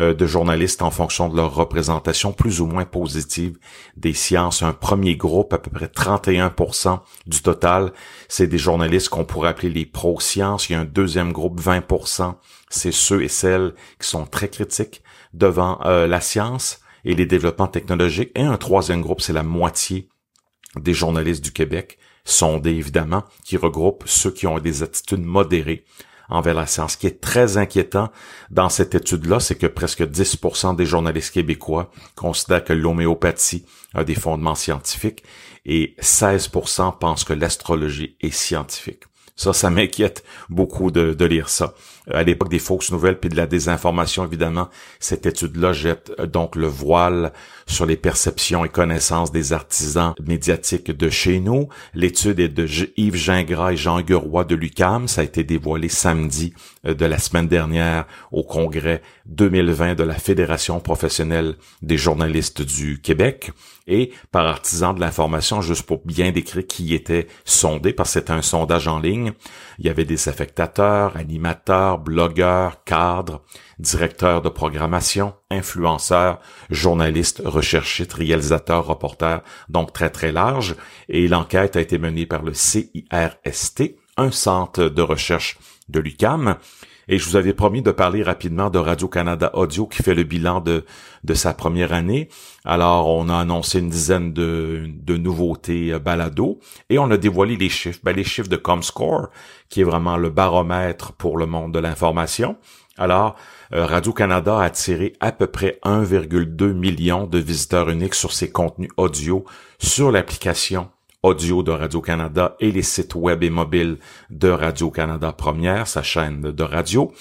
de journalistes en fonction de leur représentation plus ou moins positive des sciences. Un premier groupe, à peu près 31% du total, c'est des journalistes qu'on pourrait appeler les pro-sciences. Il y a un deuxième groupe, 20%, c'est ceux et celles qui sont très critiques devant euh, la science et les développements technologiques. Et un troisième groupe, c'est la moitié des journalistes du Québec, sondés évidemment, qui regroupent ceux qui ont des attitudes modérées envers la science. Ce qui est très inquiétant dans cette étude-là, c'est que presque 10% des journalistes québécois considèrent que l'homéopathie a des fondements scientifiques et 16% pensent que l'astrologie est scientifique. Ça, ça m'inquiète beaucoup de, lire ça. Euh, à l'époque des fausses nouvelles puis de la désinformation, évidemment, cette étude-là jette euh, donc le voile sur les perceptions et connaissances des artisans médiatiques de chez nous. L'étude est de Yves Gingras et Jean Gueroy de l'UCAM. Ça a été dévoilé samedi euh, de la semaine dernière au congrès 2020 de la Fédération professionnelle des journalistes du Québec. Et par artisans de l'information, juste pour bien décrire qui était sondé, parce que c'était un sondage en ligne. Il y avait des affectateurs, animateurs, blogueurs, cadres, directeurs de programmation, influenceurs, journalistes, recherchistes, réalisateurs, reporters, donc très très large. Et l'enquête a été menée par le CIRST, un centre de recherche de l'UCAM. Et je vous avais promis de parler rapidement de Radio-Canada Audio qui fait le bilan de, de sa première année. Alors, on a annoncé une dizaine de, de nouveautés euh, balado et on a dévoilé les chiffres. Ben, les chiffres de ComScore, qui est vraiment le baromètre pour le monde de l'information. Alors, euh, Radio-Canada a attiré à peu près 1,2 million de visiteurs uniques sur ses contenus audio sur l'application audio de Radio-Canada et les sites web et mobiles de Radio-Canada Première, sa chaîne de radio.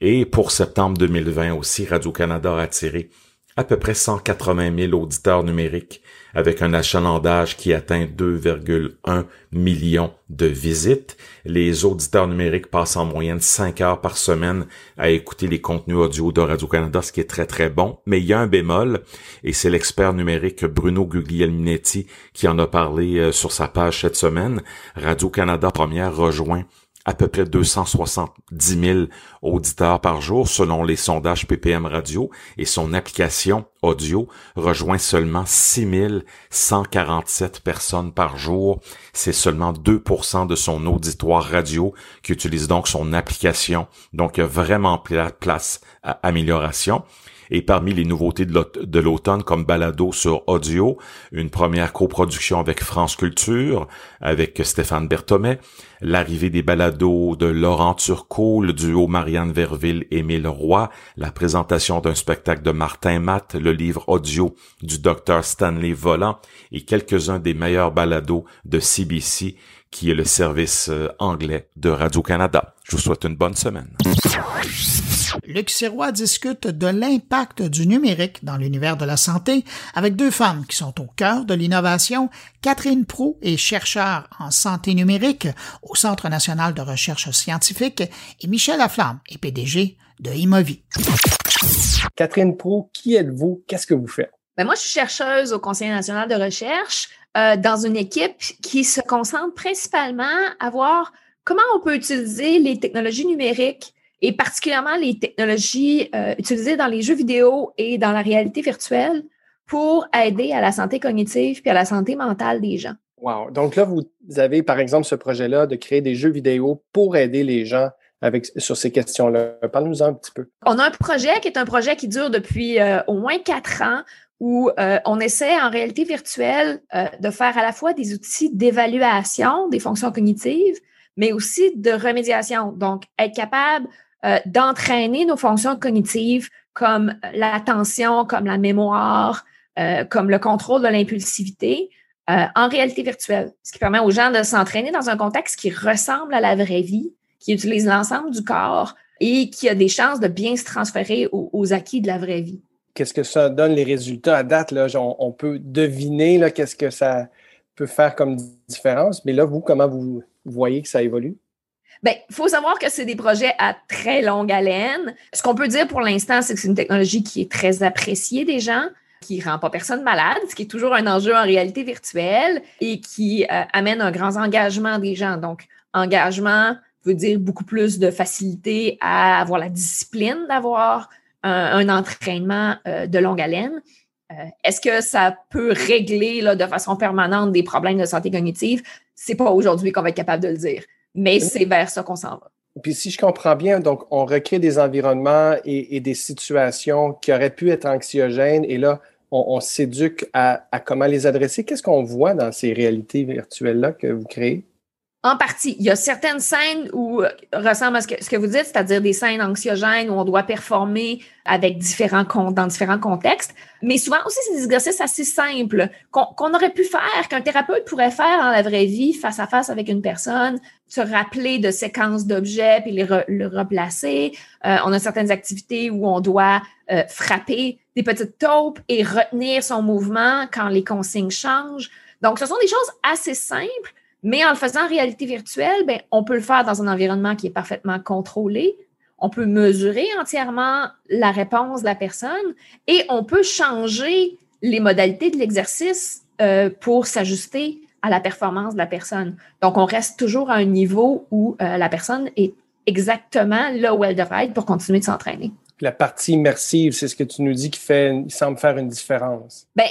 Et pour septembre 2020 aussi, Radio-Canada a attiré à peu près 180 000 auditeurs numériques avec un achalandage qui atteint 2,1 millions de visites. Les auditeurs numériques passent en moyenne 5 heures par semaine à écouter les contenus audio de Radio-Canada, ce qui est très très bon. Mais il y a un bémol, et c'est l'expert numérique Bruno Guglielminetti qui en a parlé euh, sur sa page cette semaine. Radio-Canada Première rejoint à peu près 270 000 auditeurs par jour selon les sondages PPM Radio et son application audio rejoint seulement 6 147 personnes par jour. C'est seulement 2% de son auditoire radio qui utilise donc son application. Donc, il y a vraiment place à amélioration. Et parmi les nouveautés de l'automne comme Balado sur audio, une première coproduction avec France Culture, avec Stéphane Berthomet, l'arrivée des balados de Laurent Turcot, le duo Marianne Verville, Émile Roy, la présentation d'un spectacle de Martin Matt, le livre audio du docteur Stanley Volant et quelques-uns des meilleurs balados de CBC qui est le service euh, anglais de Radio-Canada. Je vous souhaite une bonne semaine. Luc Sirois discute de l'impact du numérique dans l'univers de la santé avec deux femmes qui sont au cœur de l'innovation. Catherine Prou est chercheure en santé numérique au Centre national de recherche scientifique et Michel Laflamme est PDG de Imovi. Catherine Prou, qui êtes-vous? Qu'est-ce que vous faites? Ben moi, je suis chercheuse au Conseil national de recherche euh, dans une équipe qui se concentre principalement à voir comment on peut utiliser les technologies numériques et particulièrement les technologies euh, utilisées dans les jeux vidéo et dans la réalité virtuelle pour aider à la santé cognitive puis à la santé mentale des gens. Wow. Donc là, vous avez, par exemple, ce projet-là de créer des jeux vidéo pour aider les gens avec, sur ces questions-là. Parle-nous un petit peu. On a un projet qui est un projet qui dure depuis euh, au moins quatre ans où euh, on essaie en réalité virtuelle de faire à la fois des outils d'évaluation des fonctions cognitives, mais aussi de remédiation. Donc, être capable euh, d'entraîner nos fonctions cognitives comme l'attention, comme la mémoire, euh, comme le contrôle de l'impulsivité euh, en réalité virtuelle, ce qui permet aux gens de s'entraîner dans un contexte qui ressemble à la vraie vie, qui utilise l'ensemble du corps et qui a des chances de bien se transférer aux, acquis de la vraie vie. Qu'est-ce que ça donne les résultats à date? Là, on, peut deviner qu'est-ce que ça peut faire comme différence, mais là, vous, comment vous voyez que ça évolue? Bien, il faut savoir que c'est des projets à très longue haleine. Ce qu'on peut dire pour l'instant, c'est que c'est une technologie qui est très appréciée des gens, qui rend pas personne malade, ce qui est toujours un enjeu en réalité virtuelle et qui euh, amène un grand engagement des gens. Donc, engagement veut dire beaucoup plus de facilité à avoir la discipline d'avoir un, entraînement euh, de longue haleine. Euh, est-ce que ça peut régler de façon permanente des problèmes de santé cognitive? C'est pas aujourd'hui qu'on va être capable de le dire mais c'est vers ça qu'on s'en va. Puis si je comprends bien, donc on recrée des environnements et, des situations qui auraient pu être anxiogènes et là, on, s'éduque à, comment les adresser. Qu'est-ce qu'on voit dans ces réalités virtuelles-là que vous créez? En partie. Il y a certaines scènes où euh, ressemblent à ce que, vous dites, c'est-à-dire des scènes anxiogènes où on doit performer avec différents dans différents contextes. Mais souvent aussi, c'est des exercices assez simples qu'on aurait pu faire, qu'un thérapeute pourrait faire dans la vraie vie, face à face avec une personne, se rappeler de séquences d'objets puis les le replacer. Euh, on a certaines activités où on doit euh, frapper des petites taupes et retenir son mouvement quand les consignes changent. Donc, ce sont des choses assez simples mais en le faisant en réalité virtuelle, ben, on peut le faire dans un environnement qui est parfaitement contrôlé. On peut mesurer entièrement la réponse de la personne et on peut changer les modalités de l'exercice euh, pour s'ajuster à la performance de la personne. Donc, on reste toujours à un niveau où euh, la personne est exactement là où elle devrait être pour continuer de s'entraîner. La partie immersive, c'est ce que tu nous dis qui fait, il semble faire une différence. Bien,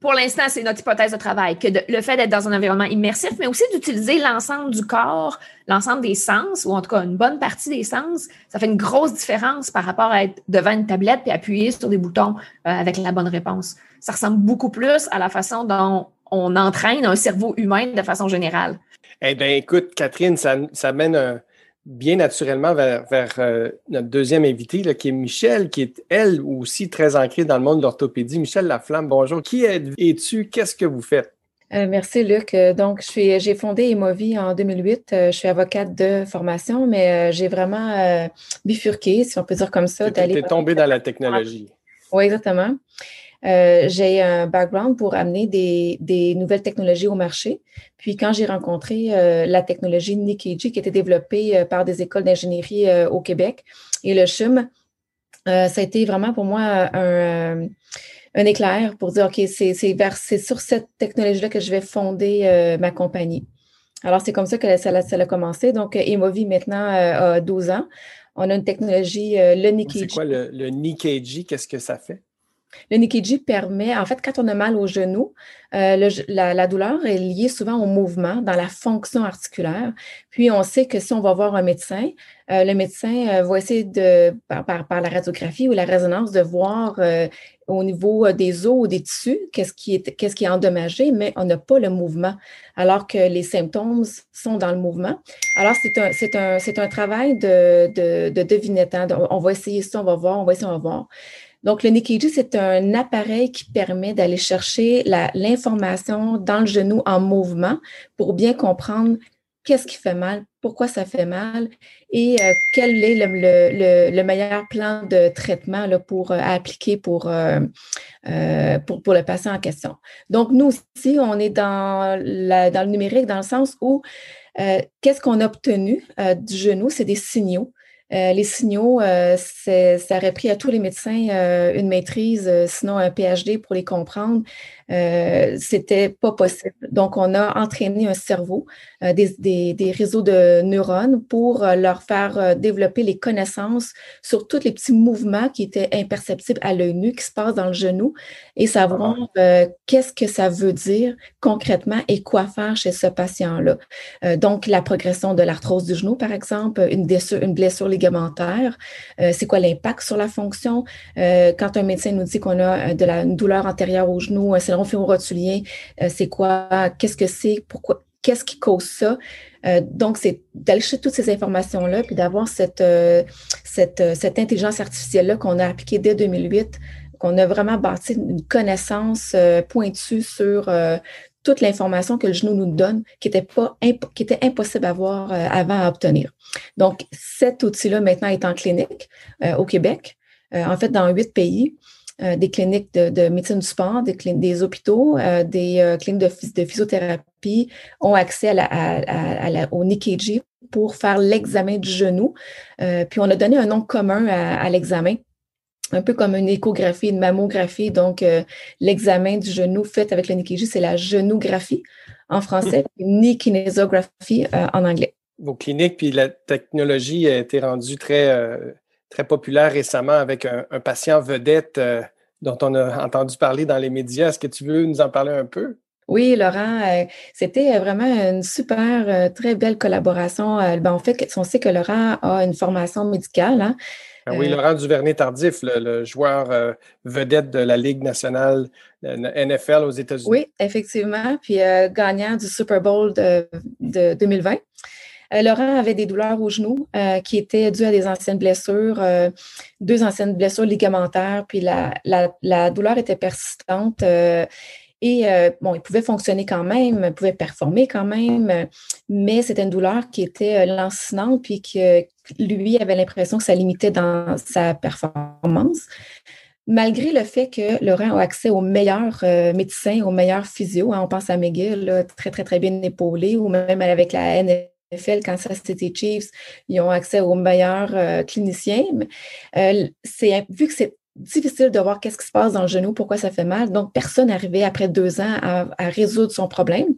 pour l'instant, c'est notre hypothèse de travail, que le fait d'être dans un environnement immersif, mais aussi d'utiliser l'ensemble du corps, l'ensemble des sens, ou en tout cas une bonne partie des sens, ça fait une grosse différence par rapport à être devant une tablette et appuyer sur des boutons euh, avec la bonne réponse. Ça ressemble beaucoup plus à la façon dont on entraîne un cerveau humain de façon générale. Eh bien, écoute, Catherine, ça, ça mène un, bien naturellement vers, euh, notre deuxième invité, là, qui est Michel, qui est elle aussi très ancrée dans le monde de l'orthopédie. Michel Laflamme, bonjour. Qui es-tu? Qu'est-ce que vous faites? Euh, merci, Luc. Euh, donc, j'ai fondé Emovi en 2008. je suis avocate de formation, mais j'ai vraiment bifurqué, si on peut dire comme ça. Tu es tombé dans la technologie. Oui, exactement. Euh, j'ai un background pour amener des, nouvelles technologies au marché. Puis quand j'ai rencontré euh, la technologie Nikiji qui était développée euh, par des écoles d'ingénierie au Québec et le CHUM, ça a été vraiment pour moi un, éclair pour dire, OK, c'est sur cette technologie-là que je vais fonder ma compagnie. Alors, c'est comme ça que ça, a commencé. Donc, Emovi maintenant a 12 ans. On a une technologie, le Nikiji. C'est quoi le, le Nikiji? Qu'est-ce que ça fait? Le Nikiji permet, en fait, quand on a mal au genou, euh, la, douleur est liée souvent au mouvement, dans la fonction articulaire. Puis, on sait que si on va voir un médecin, euh, le médecin euh, va essayer de, par, la radiographie ou la résonance, de voir au niveau des os ou des tissus qu'est-ce qui, est, endommagé, mais on n'a pas le mouvement, alors que les symptômes sont dans le mouvement. Alors, c'est un travail de, de, de devinette. Hein. On va essayer ça, on va voir, on va essayer, on va voir. Donc, le Nikiji, c'est un appareil qui permet d'aller chercher l'information dans le genou en mouvement pour bien comprendre qu'est-ce qui fait mal, pourquoi ça fait mal et euh, quel est le, meilleur plan de traitement pour euh, appliquer pour, euh, pour, pour, le patient en question. Donc, nous aussi, on est dans le numérique dans le sens où qu'est-ce qu'on a obtenu du genou? C'est des signaux. Euh, les signaux, euh, ça aurait pris à tous les médecins euh, une maîtrise, sinon un PhD pour les comprendre. C'était pas possible. Donc, on a entraîné un cerveau, des, des, réseaux de neurones pour leur faire développer les connaissances sur tous les petits mouvements qui étaient imperceptibles à l'œil nu, qui se passent dans le genou, et savoir qu'est-ce que ça veut dire concrètement et quoi faire chez ce patient-là. donc, la progression de l'arthrose du genou, par exemple, une blessure, une blessure ligamentaire, euh, c'est quoi l'impact sur la fonction? Euh, quand un médecin nous dit qu'on a euh, de la douleur antérieure au genou, un syndrome rotulien, c'est quoi, qu'est-ce que c'est, pourquoi, qu'est-ce qui cause ça? donc, c'est d'aller chercher toutes ces informations-là, puis d'avoir cette, cette, cette intelligence artificielle-là qu'on a appliquée dès 2008 qu'on a vraiment bâti une connaissance pointue sur toute l'information que le genou nous donne qui était, pas, qui était impossible à avoir euh, avant à obtenir. Donc, cet outil-là maintenant est en clinique euh, au Québec, euh, en fait dans huit pays. Des cliniques de, médecine du sport, des, des hôpitaux, des cliniques de, physiothérapie ont accès à au Nikiji pour faire l'examen du genou. puis on a donné un nom commun à l'examen un peu comme une échographie, une mammographie. Donc, euh, l'examen du genou fait avec le Nikiji, c'est la genographie en français, [laughs] ni kinésographie euh, en anglais. Vos cliniques, puis la technologie a été rendue très, euh, très populaire récemment avec un, patient vedette dont on a entendu parler dans les médias. Est-ce que tu veux nous en parler un peu? Oui, Laurent, c'était vraiment une super, très belle collaboration. Ben, en fait, on sait que Laurent a une formation médicale. Hein, ah oui, euh, Laurent Duvernay-Tardif, le, joueur euh, vedette de la Ligue nationale NFL aux États-Unis. Oui, effectivement. Puis euh, gagnant du Super Bowl de, 2020. Laurent avait des douleurs au genou qui étaient dues à des anciennes blessures, deux anciennes blessures ligamentaires, puis la, douleur était persistante. Et bon, il pouvait fonctionner quand même, il pouvait performer quand même, mais c'était une douleur qui était lancinante, puis que lui avait l'impression que ça limitait dans sa performance. Malgré le fait que Laurent a accès aux meilleurs euh, médecins, aux meilleurs physios, hein, on pense à McGill, très, très, très bien épaulé, ou même avec la NFL, quand ça c'était Chiefs, ils ont accès aux meilleurs euh, cliniciens. Euh, vu que c'est difficile de voir qu'est-ce qui se passe dans le genou, pourquoi ça fait mal. Donc, personne n'arrivait après deux ans à, résoudre son problème.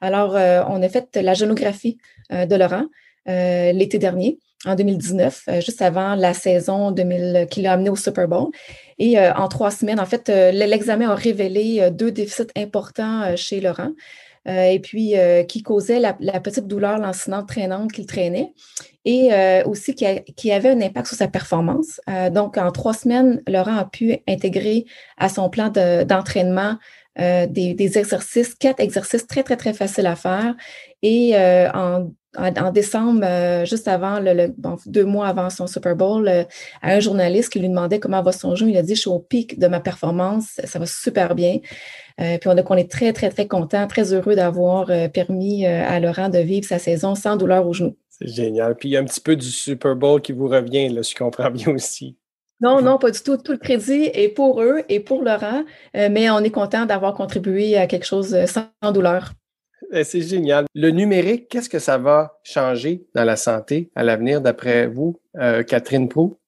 Alors, on a fait la génographie de Laurent l'été dernier en 2019, juste avant la saison 2000 qui l'a amené au Super Bowl. Et en trois semaines, en fait, l'examen a révélé deux déficits importants chez Laurent. Euh, et puis euh, qui causait la, petite douleur lancinante traînante qu'il traînait et euh, aussi qui, avait un impact sur sa performance. donc, en trois semaines, Laurent a pu intégrer à son plan d'entraînement des, exercices, quatre exercices très, très, très faciles à faire. Et en, décembre, juste avant, le, deux mois avant son Super Bowl, à un journaliste qui lui demandait comment va son jeu, il a dit, je suis au pic de ma performance, ça va super bien. Euh, puis on, on est très, très, très content, très heureux d'avoir euh, permis euh, à Laurent de vivre sa saison sans douleur au genou. C'est génial. Puis il y a un petit peu du Super Bowl qui vous revient, là, si je comprends bien aussi. Non, non, pas du tout. Tout le crédit est pour eux et pour Laurent, mais on est content d'avoir contribué à quelque chose sans douleur. C'est génial. Le numérique, qu'est-ce que ça va changer dans la santé à l'avenir, d'après vous, Catherine Prou?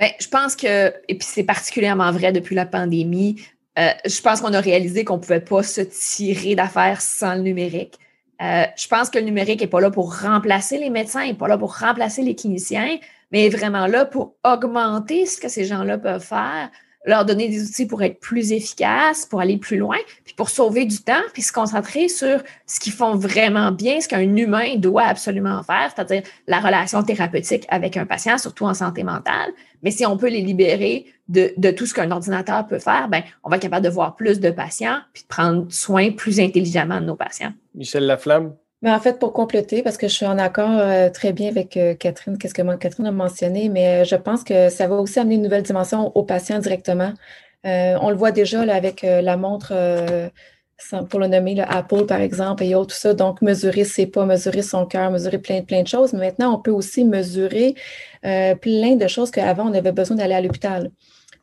Bien, je pense que, et puis c'est particulièrement vrai depuis la pandémie, euh, je pense qu'on a réalisé qu'on ne pouvait pas se tirer d'affaires sans le numérique. Euh, je pense que le numérique n'est pas là pour remplacer les médecins, n'est pas là pour remplacer les cliniciens, mais est vraiment là pour augmenter ce que ces gens-là peuvent faire, leur donner des outils pour être plus efficaces, pour aller plus loin, puis pour sauver du temps, puis se concentrer sur ce qu'ils font vraiment bien, ce qu'un humain doit absolument faire, c'est-à-dire la relation thérapeutique avec un patient, surtout en santé mentale. Mais si on peut les libérer de, tout ce qu'un ordinateur peut faire, ben, on va être capable de voir plus de patients, puis de prendre soin plus intelligemment de nos patients. Michel Laflamme? Mais en fait, pour compléter, parce que je suis en accord euh, très bien avec euh, Catherine, qu'est-ce que Catherine a mentionné, mais euh, je pense que ça va aussi amener une nouvelle dimension aux patients directement. on le voit déjà là, avec la montre, pour le nommer, Apple par exemple, et autres, tout ça. Donc, mesurer ses pas, mesurer son cœur, mesurer plein, plein de choses. Mais maintenant, on peut aussi mesurer plein de choses qu'avant, on avait besoin d'aller à l'hôpital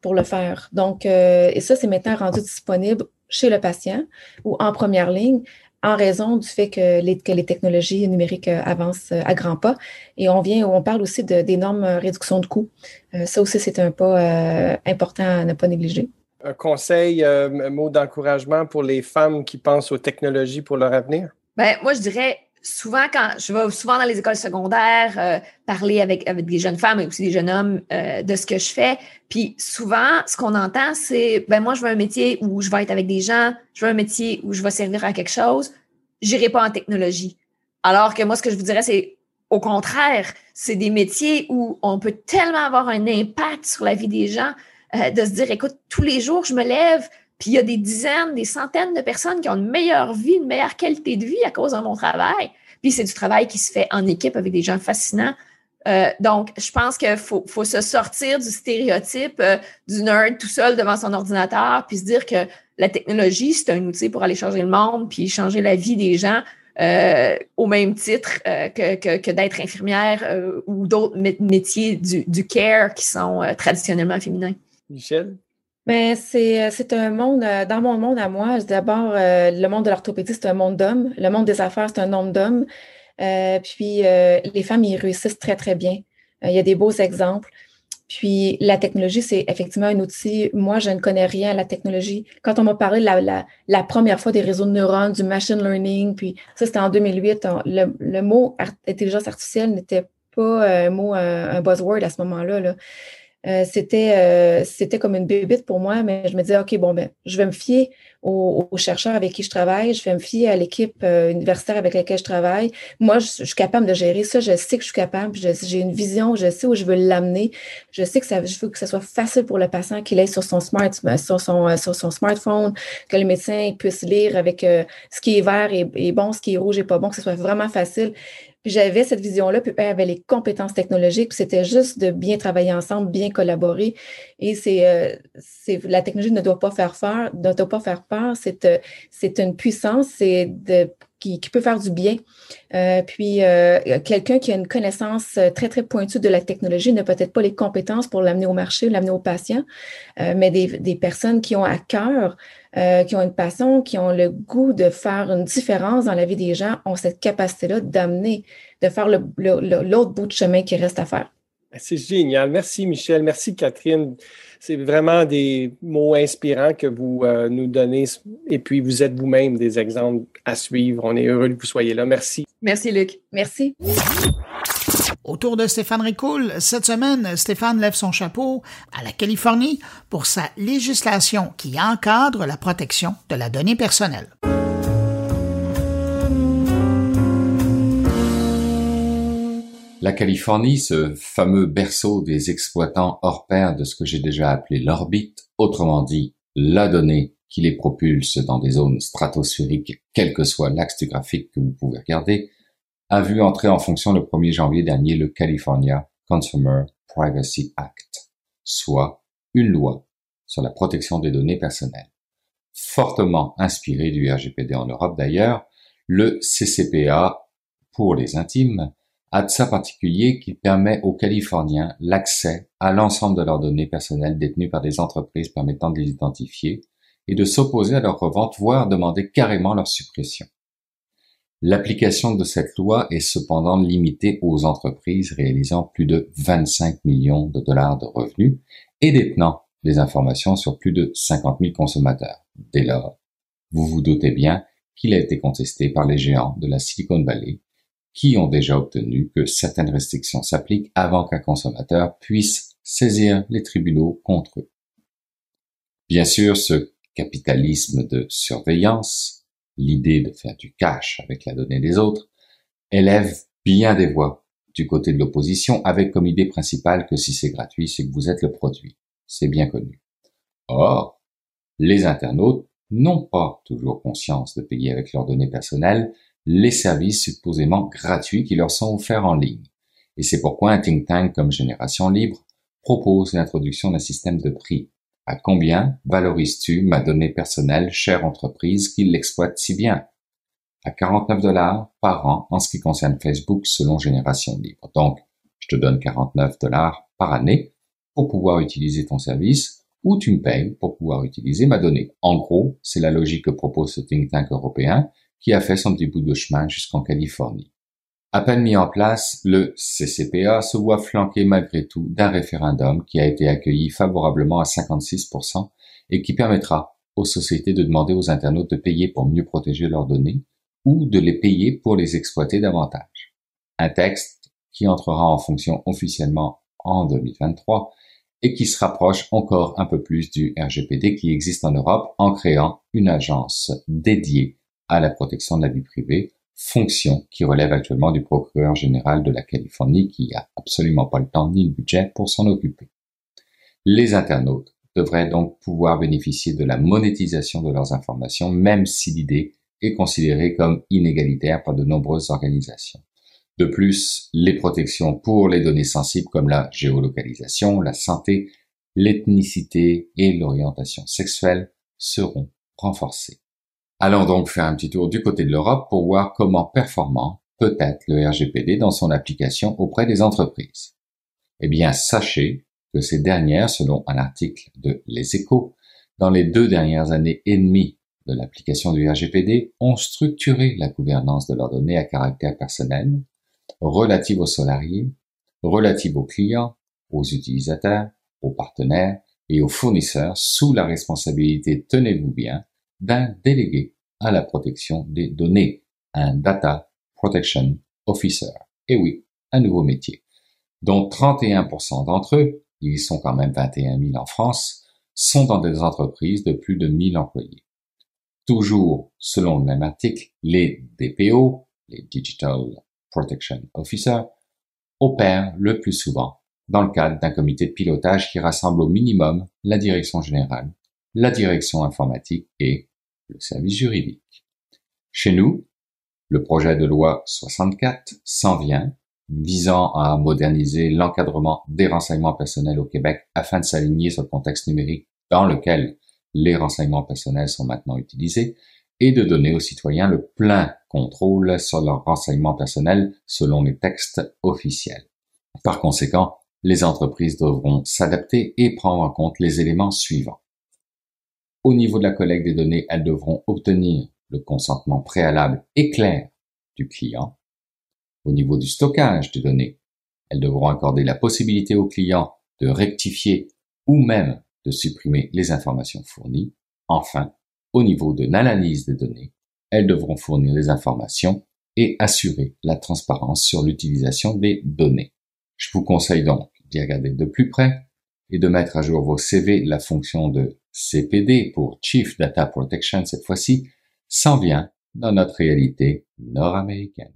pour le faire. Donc, et ça, c'est maintenant rendu disponible chez le patient ou en première ligne en raison du fait que les, que les technologies numériques euh, avancent euh, à grands pas. Et on vient, on parle aussi d'énormes réductions de coûts. Euh, ça aussi, c'est un pas important à ne pas négliger. Un conseil, un mot d'encouragement pour les femmes qui pensent aux technologies pour leur avenir? Ben, moi, je dirais souvent, quand je vais souvent dans les écoles secondaires parler avec, avec des jeunes femmes et aussi des jeunes hommes de ce que je fais. Puis souvent, ce qu'on entend, c'est ben moi, je veux un métier où je vais être avec des gens, je veux un métier où je vais servir à quelque chose, j'irai pas en technologie. Alors que moi, ce que je vous dirais, c'est au contraire, c'est des métiers où on peut tellement avoir un impact sur la vie des gens, de se dire, écoute, tous les jours, je me lève, puis il y a des dizaines, des centaines de personnes qui ont une meilleure vie, une meilleure qualité de vie à cause de mon travail. Puis c'est du travail qui se fait en équipe avec des gens fascinants. Euh, donc, je pense qu'il faut, faut, se sortir du stéréotype euh, du nerd tout seul devant son ordinateur, puis se dire que la technologie, c'est un outil pour aller changer le monde, puis changer la vie des gens euh, au même titre que, que, d'être infirmière ou d'autres métiers du, du, care qui sont traditionnellement féminins. Michel? Mais ben, c'est un monde, dans mon monde à moi, d'abord, le monde de l'orthopédie, c'est un monde d'hommes. Le monde des affaires, c'est un monde d'hommes. Euh, puis euh, les femmes y réussissent très, très bien. Euh, il y a des beaux exemples. Puis la technologie, c'est effectivement un outil. Moi, je ne connais rien à la technologie. Quand on m'a parlé la, première fois des réseaux de neurones, du machine learning, puis ça, c'était en 2008, le, mot intelligence artificielle n'était pas un mot, un buzzword à ce moment-là. Là. Euh, c'était, euh, c'était comme une bébite pour moi, mais je me disais, OK, bon, ben, je vais me fier aux, chercheurs avec qui je travaille, je vais me fier à l'équipe euh, universitaire avec laquelle je travaille. Moi, je, suis capable de gérer ça, je sais que je suis capable, j'ai une vision, je sais où je veux l'amener, je sais que ça, je veux que ce soit facile pour le patient qu'il ait sur son, smart, sur son, sur son smartphone, que le médecin puisse lire avec ce qui est vert et, et bon, ce qui est rouge et pas bon, que ce soit vraiment facile. J'avais cette vision-là, puis elle avait les compétences technologiques, puis c'était juste de bien travailler ensemble, bien collaborer. Et c'est, euh, c'est la technologie ne doit pas faire peur, ne doit pas faire peur. C'est, euh, c'est une puissance, c'est de qui, qui, peut faire du bien. Euh, puis, euh, quelqu'un qui a une connaissance très, très pointue de la technologie n'a peut-être pas les compétences pour l'amener au marché, l'amener au patient, euh, mais des, des, personnes qui ont à cœur, euh, qui ont une passion, qui ont le goût de faire une différence dans la vie des gens, ont cette capacité-là d'amener, de faire l'autre le, bout de chemin qui reste à faire. C'est génial. Merci Michel. Merci Catherine. C'est vraiment des mots inspirants que vous euh, nous donnez et puis vous êtes vous-même des exemples à suivre. On est heureux que vous soyez là. Merci. Merci Luc. Merci. Autour de Stéphane Ricoul, cette semaine, Stéphane lève son chapeau à la Californie pour sa législation qui encadre la protection de la donnée personnelle. La Californie, ce fameux berceau des exploitants hors pair de ce que j'ai déjà appelé l'orbite, autrement dit, la donnée qui les propulse dans des zones stratosphériques, quel que soit l'axe du graphique que vous pouvez regarder, a vu entrer en fonction le 1er janvier dernier le California Consumer Privacy Act, soit une loi sur la protection des données personnelles. Fortement inspiré du RGPD en Europe d'ailleurs, le CCPA, pour les intimes, a de ça particulier qui permet aux Californiens l'accès à l'ensemble de leurs données personnelles détenues par des entreprises permettant de les identifier et de s'opposer à leur revente, voire demander carrément leur suppression. L'application de cette loi est cependant limitée aux entreprises réalisant plus de 25 millions de dollars de revenus et détenant des informations sur plus de 50 000 consommateurs. Dès lors, vous vous doutez bien qu'il a été contesté par les géants de la Silicon Valley qui ont déjà obtenu que certaines restrictions s'appliquent avant qu'un consommateur puisse saisir les tribunaux contre eux. Bien sûr, ce capitalisme de surveillance, l'idée de faire du cash avec la donnée des autres, élève bien des voix du côté de l'opposition avec comme idée principale que si c'est gratuit, c'est que vous êtes le produit. C'est bien connu. Or, les internautes n'ont pas toujours conscience de payer avec leurs données personnelles les services supposément gratuits qui leur sont offerts en ligne. Et c'est pourquoi un think tank comme Génération Libre propose l'introduction d'un système de prix. À combien valorises-tu ma donnée personnelle, chère entreprise, qui l'exploite si bien? À 49 dollars par an en ce qui concerne Facebook selon Génération Libre. Donc, je te donne 49 dollars par année pour pouvoir utiliser ton service ou tu me payes pour pouvoir utiliser ma donnée. En gros, c'est la logique que propose ce think tank européen qui a fait son petit bout de chemin jusqu'en Californie. À peine mis en place, le CCPA se voit flanqué malgré tout d'un référendum qui a été accueilli favorablement à 56% et qui permettra aux sociétés de demander aux internautes de payer pour mieux protéger leurs données ou de les payer pour les exploiter davantage. Un texte qui entrera en fonction officiellement en 2023 et qui se rapproche encore un peu plus du RGPD qui existe en Europe en créant une agence dédiée à la protection de la vie privée, fonction qui relève actuellement du procureur général de la Californie qui a absolument pas le temps ni le budget pour s'en occuper. Les internautes devraient donc pouvoir bénéficier de la monétisation de leurs informations, même si l'idée est considérée comme inégalitaire par de nombreuses organisations. De plus, les protections pour les données sensibles comme la géolocalisation, la santé, l'ethnicité et l'orientation sexuelle seront renforcées. Allons donc faire un petit tour du côté de l'Europe pour voir comment performant peut être le RGPD dans son application auprès des entreprises. Eh bien, sachez que ces dernières, selon un article de Les Échos, dans les deux dernières années et demie de l'application du RGPD, ont structuré la gouvernance de leurs données à caractère personnel, relative aux salariés, relative aux clients, aux utilisateurs, aux partenaires et aux fournisseurs sous la responsabilité, tenez-vous bien, d'un délégué à la protection des données, un Data Protection Officer. Et oui, un nouveau métier, dont 31% d'entre eux, ils sont quand même 21 000 en France, sont dans des entreprises de plus de 1000 employés. Toujours selon le même article, les DPO, les Digital Protection Officer, opèrent le plus souvent dans le cadre d'un comité de pilotage qui rassemble au minimum la direction générale, la direction informatique et le service juridique. Chez nous, le projet de loi 64 s'en vient, visant à moderniser l'encadrement des renseignements personnels au Québec afin de s'aligner sur le contexte numérique dans lequel les renseignements personnels sont maintenant utilisés et de donner aux citoyens le plein contrôle sur leurs renseignements personnels selon les textes officiels. Par conséquent, les entreprises devront s'adapter et prendre en compte les éléments suivants. Au niveau de la collecte des données, elles devront obtenir le consentement préalable et clair du client. Au niveau du stockage des données, Elles devront accorder la possibilité aux clients de rectifier ou même de supprimer les informations fournies. Enfin, au niveau de l'analyse des données, elles devront fournir les informations et assurer la transparence sur l'utilisation des données. Je vous conseille donc d'y regarder de plus près et de mettre à jour vos CV. La fonction de CPD pour Chief Data Protection cette fois-ci s'en vient dans notre réalité nord-américaine.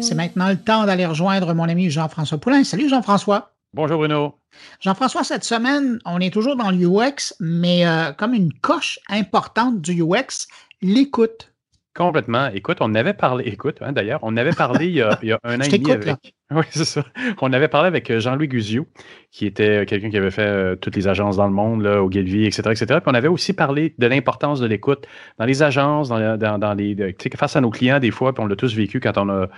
C'est maintenant le temps d'aller rejoindre mon ami Jean-François Poulain. Salut Jean-François. Bonjour Bruno. Jean-François, cette semaine, on est toujours dans l'UX, mais euh, comme une coche importante du UX, l'écoute. Complètement. Écoute, on avait parlé, écoute, hein, d'ailleurs, on avait parlé il y a, un [laughs] an et demi avec. [laughs] Oui, c'est ça. On avait parlé avec euh, Jean-Louis Guzio, qui était euh, quelqu'un qui avait fait euh, toutes les agences dans le monde, là, au Guilvy, etc., etc. Puis on avait aussi parlé de l'importance de l'écoute dans les agences, dans, dans, dans les, tu sais, face à nos clients des fois, puis on l'a tous vécu quand on a,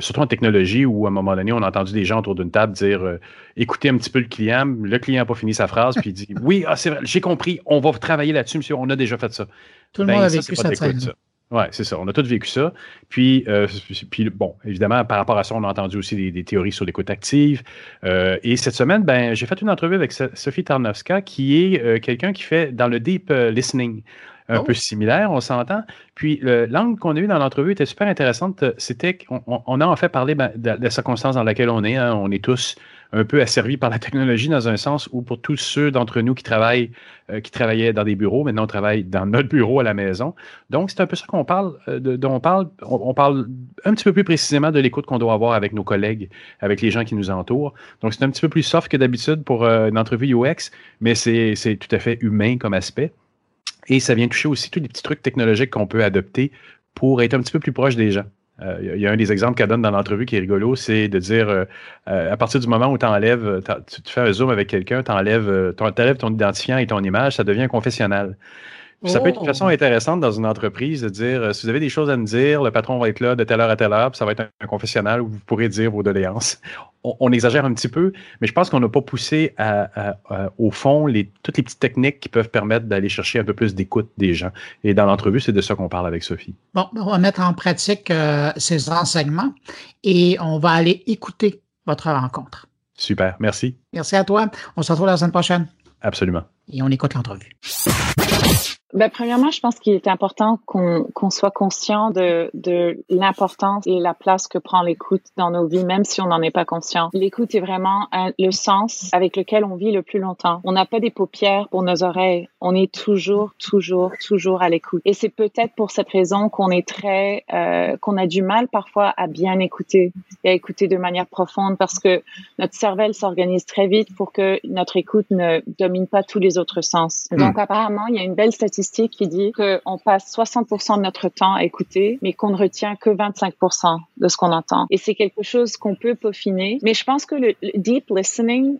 surtout en technologie, où à un moment donné, on a entendu des gens autour d'une table dire, écoutez un petit peu le client, le client n'a pas fini sa phrase, puis il dit, oui, ah, c'est vrai, j'ai compris, on va travailler là-dessus, monsieur, on a déjà fait ça. Tout le monde ben, a vécu ça, cette oui, c'est ça. On a tous vécu ça. Puis, euh, puis, bon, évidemment, par rapport à ça, on a entendu aussi des, théories sur l'écoute active. Euh, et cette semaine, ben, j'ai fait une entrevue avec Sophie Tarnowska, qui est euh, quelqu'un qui fait dans le deep listening un oh. peu similaire, on s'entend. Puis l'angle qu'on a eu dans l'entrevue était super intéressante. C'était qu'on on a en fait parlé ben, de, la circonstance dans laquelle on est. Hein. On est tous un peu asservis par la technologie dans un sens où pour tous ceux d'entre nous qui travaillent, euh, qui travaillaient dans des bureaux, maintenant on travaille dans notre bureau à la maison. Donc c'est un peu ça qu'on parle, euh, dont on parle. On, parle un petit peu plus précisément de l'écoute qu'on doit avoir avec nos collègues, avec les gens qui nous entourent. Donc c'est un petit peu plus soft que d'habitude pour euh, une entrevue UX, mais c'est tout à fait humain comme aspect. Et ça vient toucher aussi tous les petits trucs technologiques qu'on peut adopter pour être un petit peu plus proche des gens. Il euh, y a un des exemples qu'elle donne dans l'entrevue qui est rigolo, c'est de dire euh, euh, à partir du moment où enlèves, tu, fais un zoom avec quelqu'un, tu enlèves, ton identifiant et ton image, ça devient Ça peut être une façon oh. intéressante dans une entreprise de dire si vous avez des choses à me dire, le patron va être là de telle heure à telle heure, puis ça va être un, confessionnal où vous pourrez dire vos doléances on, exagère un petit peu, mais je pense qu'on n'a pas poussé au fond les, toutes les petites techniques qui peuvent permettre d'aller chercher un peu plus d'écoute des gens. Et dans l'entrevue, c'est de ça qu'on parle avec Sophie. Bon, on va mettre en pratique euh, ces enseignements et on va aller écouter votre rencontre. Super, merci. Merci à toi. On se retrouve la semaine prochaine. Absolument. Et on écoute l'entrevue. Ben, premièrement, je pense qu'il est important qu'on qu'on soit conscient de, de l'importance et la place que prend l'écoute dans nos vies, même si on n'en est pas conscient. L'écoute est vraiment le sens avec lequel on vit le plus longtemps. On n'a pas des paupières pour nos oreilles. On est toujours, toujours, toujours à l'écoute. Et c'est peut-être pour cette raison qu'on est très, euh, qu'on a du mal parfois à bien écouter et à écouter de manière profonde parce que notre cervelle s'organise très vite pour que notre écoute ne domine pas tous les autres sens. Hmm. Donc apparemment, il y a une belle statistique qui dit qu'on passe 60% de notre temps à écouter, mais qu'on ne retient que 25% de ce qu'on entend. Et c'est quelque chose qu'on peut peaufiner. Mais je pense que le, deep listening,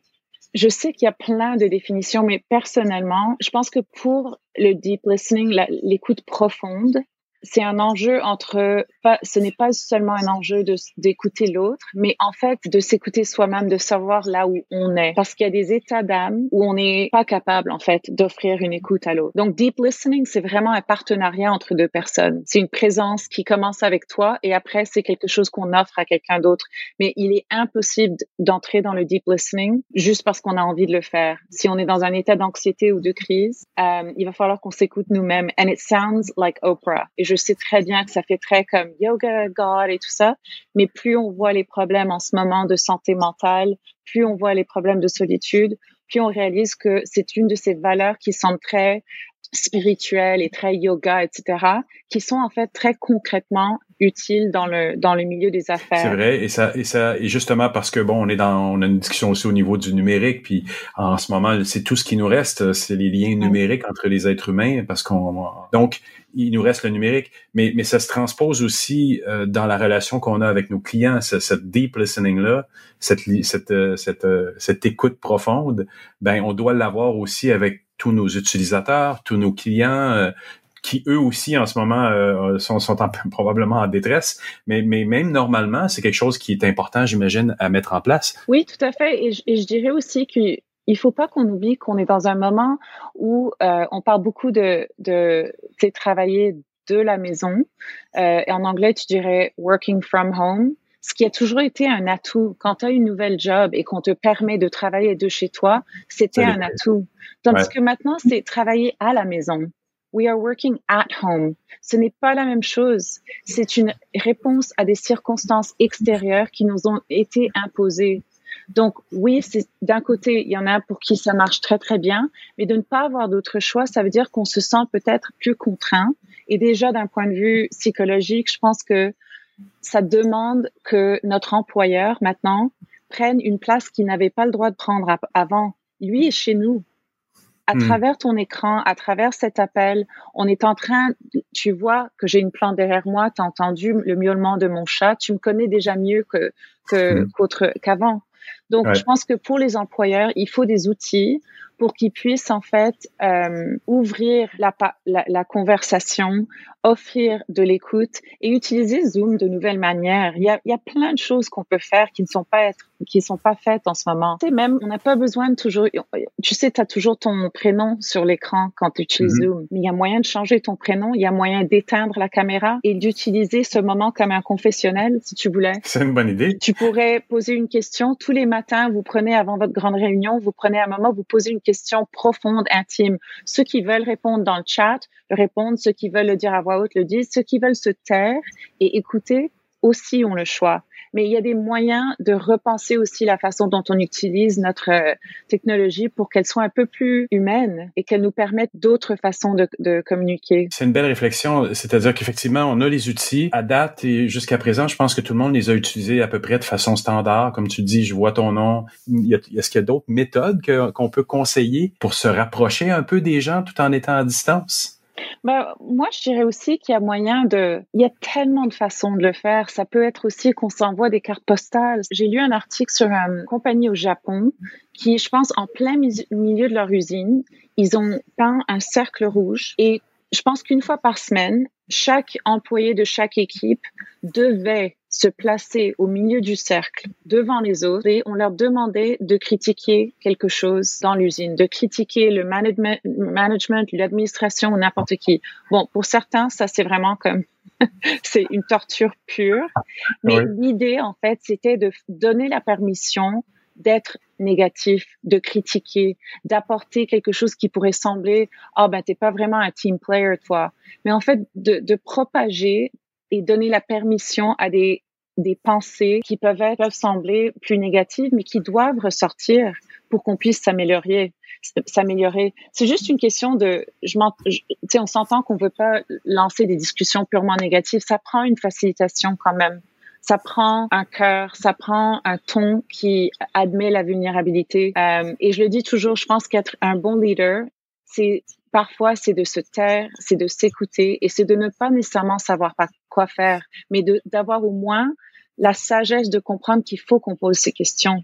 je sais qu'il y a plein de définitions, mais personnellement, je pense que pour le deep listening, l'écoute profonde, c'est un enjeu entre, pas, ce n'est pas seulement un enjeu d'écouter l'autre, mais en fait de s'écouter soi-même, de savoir là où on est. Parce qu'il y a des états d'âme où on n'est pas capable, en fait, d'offrir une écoute à l'autre. Donc, deep listening, c'est vraiment un partenariat entre deux personnes. C'est une présence qui commence avec toi et après, c'est quelque chose qu'on offre à quelqu'un d'autre. Mais il est impossible d'entrer dans le deep listening juste parce qu'on a envie de le faire. Si on est dans un état d'anxiété ou de crise, euh, il va falloir qu'on s'écoute nous-mêmes. And it sounds like Oprah. Je sais très bien que ça fait très comme yoga, God et tout ça, mais plus on voit les problèmes en ce moment de santé mentale, plus on voit les problèmes de solitude, plus on réalise que c'est une de ces valeurs qui sont très spirituelles et très yoga, etc., qui sont en fait très concrètement utiles dans le dans le milieu des affaires. C'est vrai, et ça et ça et justement parce que bon, on est dans on a une discussion aussi au niveau du numérique, puis en ce moment c'est tout ce qui nous reste, c'est les liens numériques entre les êtres humains, parce qu'on donc il nous reste le numérique, mais, mais ça se transpose aussi euh, dans la relation qu'on a avec nos clients, cette, deep listening-là, cette, cette, euh, cette, euh, cette écoute profonde, ben on doit l'avoir aussi avec tous nos utilisateurs, tous nos clients, qui eux aussi en ce moment sont, sont [laughs] probablement en détresse, mais, mais même normalement, c'est quelque chose qui est important, j'imagine, à mettre en place. Oui, tout à fait. Et, et je dirais aussi que il faut pas qu'on oublie qu'on est dans un moment où euh, on parle beaucoup de, de travailler de la maison. Euh, et en anglais, tu dirais working from home ce qui a toujours été un atout. Quand tu as une nouvelle job et qu'on te permet de travailler de chez toi, c'était un atout. Tandis que maintenant, c'est travailler à la maison. We are working at home. Ce n'est pas la même chose. C'est une réponse à des circonstances extérieures qui nous ont été imposées. Donc oui, d'un côté, il y en a pour qui ça marche très très bien, mais de ne pas avoir d'autre choix, ça veut dire qu'on se sent peut-être plus contraint. Et déjà d'un point de vue psychologique, je pense que ça demande que notre employeur maintenant prenne une place qu'il n'avait pas le droit de prendre avant. Lui est chez nous. À hmm. travers ton écran, à travers cet appel, on est en train, tu vois que j'ai une plante derrière moi, tu as entendu le miaulement de mon chat, tu me connais déjà mieux que, que hmm. qu'autre, qu'avant. Donc, je pense que pour les employeurs, il faut des outils pour qu'ils puissent en fait euh, ouvrir la, la, la, conversation, offrir de l'écoute et utiliser Zoom de nouvelles manières. Il y a, il y a plein de choses qu'on peut faire qui ne sont pas être, qui sont pas faites en ce moment. Tu sais, même, on n'a pas besoin de toujours, tu sais, tu as toujours ton prénom sur l'écran quand tu utilises mm-hmm. Zoom, mais il y a moyen de changer ton prénom, il y a moyen d'éteindre la caméra et d'utiliser ce moment comme un confessionnel, si tu voulais. C'est une bonne idée. Tu pourrais poser une question tous les matins, vous prenez avant votre grande réunion, vous prenez un moment, vous posez une question profonde, intime. Ceux qui veulent répondre dans le chat, le répondent. Ceux qui veulent le dire à voix haute, le disent. Ceux qui veulent se taire et écouter aussi ont le choix mais il y a des moyens de repenser aussi la façon dont on utilise notre euh, technologie pour qu'elle soit un peu plus humaine et qu'elle nous permette d'autres façons de, de communiquer. C'est une belle réflexion, c'est-à-dire qu'effectivement, on a les outils à date et jusqu'à présent, je pense que tout le monde les a utilisés à peu près de façon standard. Comme tu dis, je vois ton nom. Est-ce qu'il y a d'autres méthodes qu'on peut conseiller pour se rapprocher un peu des gens tout en étant à distance? Ben, moi, je dirais aussi qu'il y a moyen de... Il y a tellement de façons de le faire. Ça peut être aussi qu'on s'envoie des cartes postales. J'ai lu un article sur une compagnie au Japon qui, je pense, en plein milieu de leur usine, ils ont peint un cercle rouge et je pense qu'une fois par semaine, chaque employé de chaque équipe devait se placer au milieu du cercle devant les autres et on leur demandait de critiquer quelque chose dans l'usine, de critiquer le management, management l'administration ou n'importe qui. Bon, pour certains, ça c'est vraiment comme [laughs] c'est une torture pure. Mais l'idée, en fait, c'était de donner la permission d'être négatif, de critiquer, d'apporter quelque chose qui pourrait sembler, ah oh, ben t'es pas vraiment un team player toi, mais en fait de, de propager et donner la permission à des des pensées qui peuvent être peuvent sembler plus négatives, mais qui doivent ressortir pour qu'on puisse s'améliorer. S'améliorer. C'est juste une question de, je sais, on s'entend qu'on veut pas lancer des discussions purement négatives. Ça prend une facilitation quand même ça prend un cœur, ça prend un ton qui admet la vulnérabilité. Euh, et je le dis toujours, je pense qu'être un bon leader, c'est parfois c'est de se taire, c'est de s'écouter et c'est de ne pas nécessairement savoir pas quoi faire, mais d'avoir au moins la sagesse de comprendre qu'il faut qu'on pose ces questions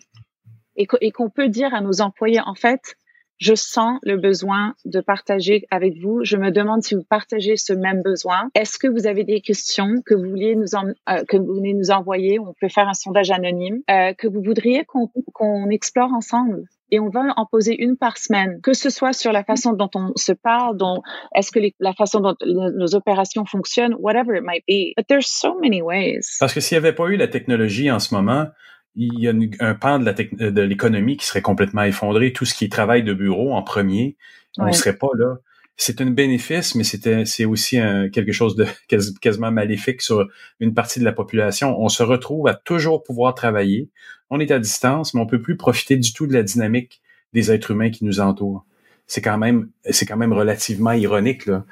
et qu'on peut dire à nos employés, en fait, je sens le besoin de partager avec vous. Je me demande si vous partagez ce même besoin. Est-ce que vous avez des questions que vous euh, voulez nous envoyer? On peut faire un sondage anonyme euh, que vous voudriez qu'on explore ensemble et on va en poser une par semaine, que ce soit sur la façon dont on se parle, dont est-ce que la façon dont nos opérations fonctionnent, whatever it might be. But there's so many ways. Parce que s'il n'y avait pas eu la technologie en ce moment, il y a un pan de l'économie qui serait complètement effondré. Tout ce qui est travail de bureau en premier, on ne serait pas là. C'est un bénéfice, mais c'est aussi quelque chose de [laughs] quasiment maléfique sur une partie de la population. On se retrouve à toujours pouvoir travailler. On est à distance, mais on peut plus profiter du tout de la dynamique des êtres humains qui nous entourent. C'est quand même c'est quand même relativement ironique là.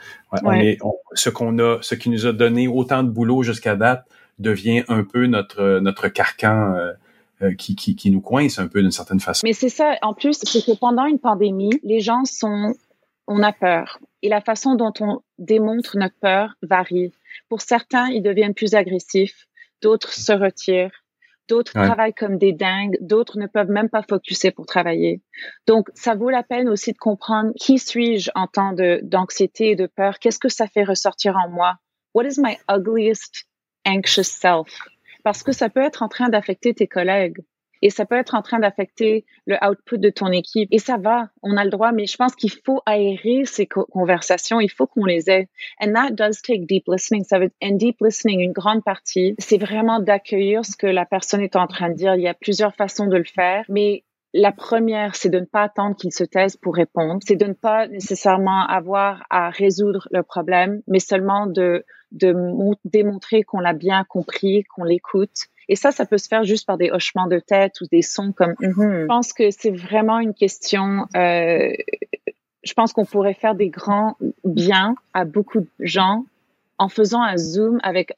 On est, ce qu'on a, ce qui nous a donné autant de boulot jusqu'à date devient un peu notre notre carcan. Euh, euh, qui, qui, qui, nous coince un peu d'une certaine façon. Mais c'est ça, en plus, c'est que pendant une pandémie, les gens sont, on a peur. Et la façon dont on démontre notre peur varie. Pour certains, ils deviennent plus agressifs, d'autres se retirent, d'autres travaillent comme des dingues, d'autres ne peuvent même pas focuser pour travailler. Donc, ça vaut la peine aussi de comprendre qui suis-je en temps d'anxiété et de peur, qu'est-ce que ça fait ressortir en moi? What is my ugliest anxious self? Parce que ça peut être en train d'affecter tes collègues. et ça peut être en train d'affecter le output de ton équipe. Et ça va, on a le droit, mais je pense qu'il faut aérer ces conversations, il faut qu'on les ait. And that does take deep listening. Ça veut, and deep listening, une grande partie, c'est vraiment d'accueillir ce que la personne est en train de dire. Il y a plusieurs façons de le faire, mais la première, c'est de ne pas attendre qu'il se taise pour répondre. C'est de ne pas nécessairement avoir à résoudre le problème, mais seulement de, de démontrer qu'on l'a bien compris, qu'on l'écoute. Et ça, ça peut se faire juste par des hochements de tête ou des sons comme mm-hmm. Je pense que c'est vraiment une question. Euh, je pense qu'on pourrait faire des grands biens à beaucoup de gens en faisant un zoom avec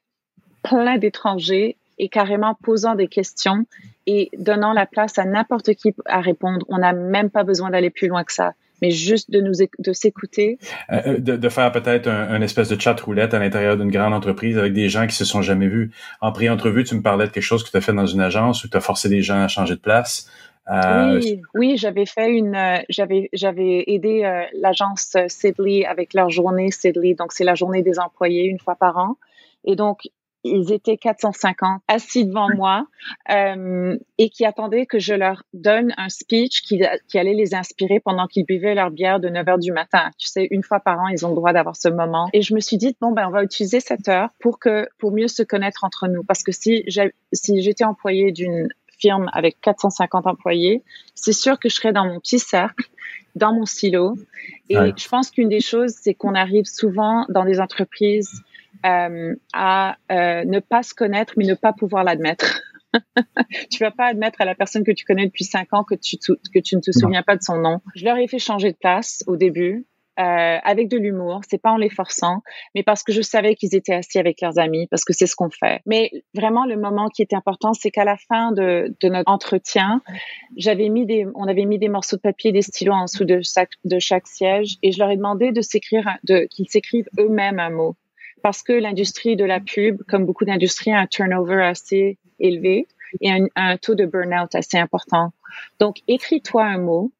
plein d'étrangers et carrément posant des questions et donnant la place à n'importe qui à répondre. On n'a même pas besoin d'aller plus loin que ça, mais juste de nous de s'écouter. Euh, euh, de, de, faire peut-être un, espèce de chat roulette à l'intérieur d'une grande entreprise avec des gens qui se sont jamais vus. En pré-entrevue, tu me parlais de quelque chose que tu as fait dans une agence où tu as forcé des gens à changer de place. Euh, oui, oui j'avais fait une, j'avais, j'avais aidé l'agence Sidley avec leur journée Sidley. Donc, c'est la journée des employés une fois par an. Et donc, ils étaient 450 assis devant moi euh, et qui attendaient que je leur donne un speech qui, qui allait les inspirer pendant qu'ils buvaient leur bière de 9 heures du matin. Tu sais, une fois par an, ils ont le droit d'avoir ce moment. Et je me suis dit, bon, ben, on va utiliser cette heure pour que, pour mieux se connaître entre nous. Parce que si si j'étais employée d'une firme avec 450 employés, c'est sûr que je serais dans mon petit cercle, dans mon silo. Et je pense qu'une des choses, c'est qu'on arrive souvent dans des entreprises euh, à euh, ne pas se connaître, mais ne pas pouvoir l'admettre. [laughs] tu vas pas admettre à la personne que tu connais depuis cinq ans que tu, que tu ne te souviens pas de son nom. Je leur ai fait changer de place au début. Euh, avec de l'humour, c'est pas en les forçant, mais parce que je savais qu'ils étaient assis avec leurs amis, parce que c'est ce qu'on fait. Mais vraiment, le moment qui était important, c'est qu'à la fin de, de, notre entretien, j'avais mis des, on avait mis des morceaux de papier, des stylos en dessous de chaque, de chaque siège, et je leur ai demandé de s'écrire, de qu'ils s'écrivent eux-mêmes un mot parce que l'industrie de la pub, comme beaucoup d'industries, a un turnover assez élevé et un, taux de burn-out assez important. Donc, écris-toi un mot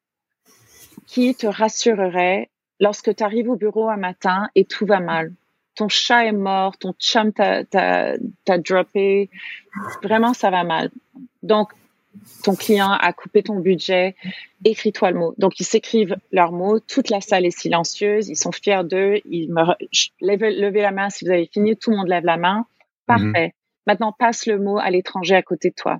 qui te rassurerait lorsque tu arrives au bureau un matin et tout va mal. Ton chat est mort, ton chum t'a droppé, vraiment ça va mal. Donc, ton client a coupé ton budget, écris-toi le mot. Donc, ils s'écrivent leurs mots, toute la salle est silencieuse, ils sont fiers d'eux, ils me levez, la main si vous avez fini, tout le monde lève la main. Parfait. Mhm. Maintenant, passe le mot à l'étranger à côté de toi.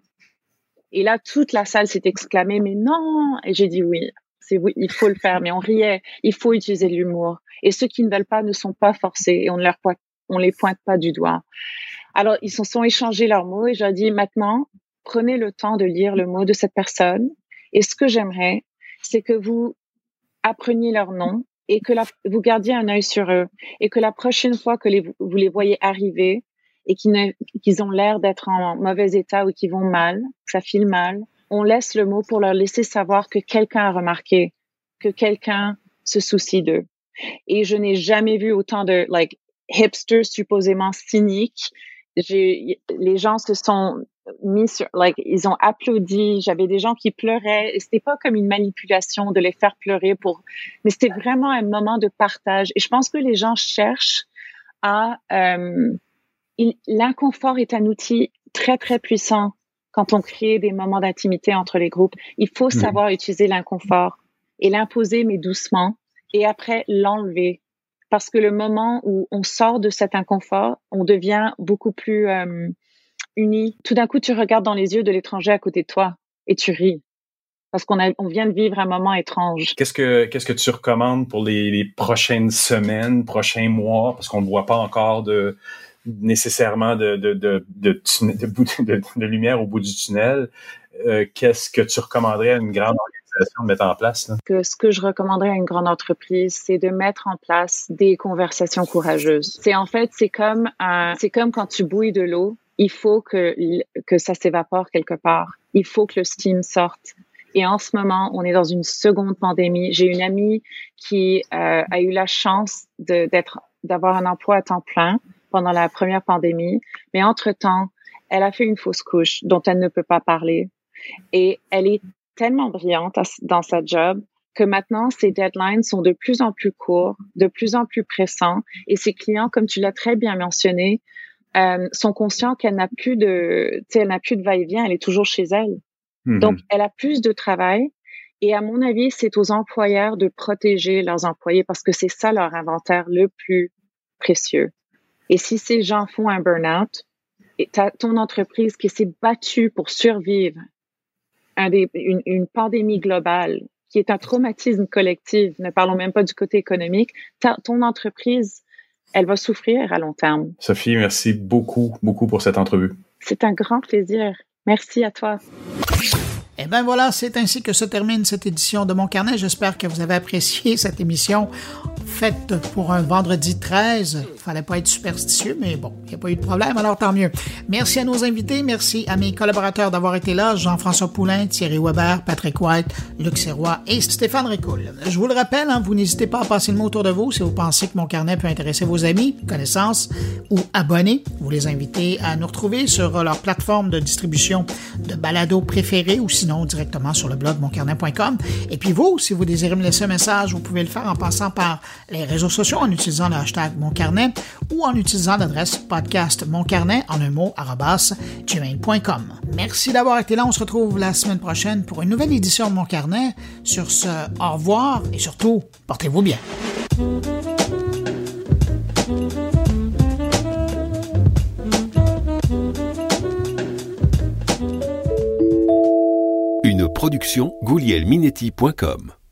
Et là, toute la salle s'est exclamée, mais non! Et j'ai dit oui, c'est oui, il faut le faire, mais on riait, il faut utiliser de l'humour. Et ceux qui ne veulent pas ne sont pas forcés et on ne leur on les pointe pas du doigt. Alors, ils se sont échangés leurs mots et j'ai dit maintenant, prenez le temps de lire le mot de cette personne. Et ce que j'aimerais, c'est que vous appreniez leur nom et que vous gardiez un œil sur eux et que la prochaine fois que vous les voyez arriver et qu'ils ont l'air d'être en mauvais état ou qu'ils vont mal, ça file mal, on laisse le mot pour leur laisser savoir que quelqu'un a remarqué, que quelqu'un se soucie d'eux. Et je n'ai jamais vu autant de like hipsters supposément cyniques. les gens se sont mis sur, like, ils ont applaudi. J'avais des gens qui pleuraient. Et c'était pas comme une manipulation de les faire pleurer pour, mais c'était vraiment un moment de partage. Et je pense que les gens cherchent à, euh, l'inconfort est un outil très, très puissant quand on crée des moments d'intimité entre les groupes. Il faut mmh. savoir utiliser l'inconfort et l'imposer, mais doucement. Et après, l'enlever. Parce que le moment où on sort de cet inconfort, on devient beaucoup plus, euh, unis. Tout d'un coup, tu regardes dans les yeux de l'étranger à côté de toi et tu ris parce qu'on on vient de vivre un moment étrange. Qu'est-ce que qu'est-ce que tu recommandes pour les, prochaines semaines, prochains mois, parce qu'on ne voit pas encore de nécessairement de de, de, de, de, lumière au bout du tunnel. Euh, qu'est-ce que tu recommanderais à une grande organisation de mettre en place? Que ce que je recommanderais à une grande entreprise, c'est de mettre en place des conversations courageuses. C'est en fait, c'est comme c'est comme quand tu bouilles de l'eau il faut que, que ça s'évapore quelque part. Il faut que le steam sorte. Et en ce moment, on est dans une seconde pandémie. J'ai une amie qui euh, a eu la chance d'être, d'avoir un emploi à temps plein pendant la première pandémie, mais entre-temps, elle a fait une fausse couche dont elle ne peut pas parler. Et elle est tellement brillante dans sa job que maintenant, ses deadlines sont de plus en plus courts, de plus en plus pressants, et ses clients, comme tu l'as très bien mentionné, euh, sont conscients qu'elle n'a plus de, tu sais, elle n'a plus de va-et-vient, elle est toujours chez elle. Mm-hmm. Donc, elle a plus de travail. Et à mon avis, c'est aux employeurs de protéger leurs employés parce que c'est ça leur inventaire le plus précieux. Et si ces gens font un burn-out, ton entreprise qui s'est battue pour survivre à une, une, pandémie globale, qui est un traumatisme collectif, ne parlons même pas du côté économique, ton entreprise, elle va souffrir à long terme. Sophie, merci beaucoup, beaucoup pour cette entrevue. C'est un grand plaisir. Merci à toi. Et eh ben voilà, c'est ainsi que se termine cette édition de Mon Carnet. J'espère que vous avez apprécié cette émission faite pour un vendredi 13. Fallait pas être superstitieux, mais bon, il n'y a pas eu de problème, alors tant mieux. Merci à nos invités, merci à mes collaborateurs d'avoir été là, Jean-François Poulain, Thierry Weber, Patrick White, Luc Serrois et Stéphane Ricoul. Je vous le rappelle, hein, vous n'hésitez pas à passer le mot autour de vous si vous pensez que Mon Carnet peut intéresser vos amis, connaissances ou abonnés. Vous les invitez à nous retrouver sur leur plateforme de distribution de balado préférée ou sinon directement sur le blog moncarnet.com. Et puis vous, si vous désirez me laisser un message, vous pouvez le faire en passant par les réseaux sociaux en utilisant le hashtag moncarnet ou en utilisant l'adresse podcast moncarnet en un mot gmail.com. Merci d'avoir été là. On se retrouve la semaine prochaine pour une nouvelle édition de Mon Carnet. Sur ce, au revoir et surtout, portez-vous bien. production goulielminetti.com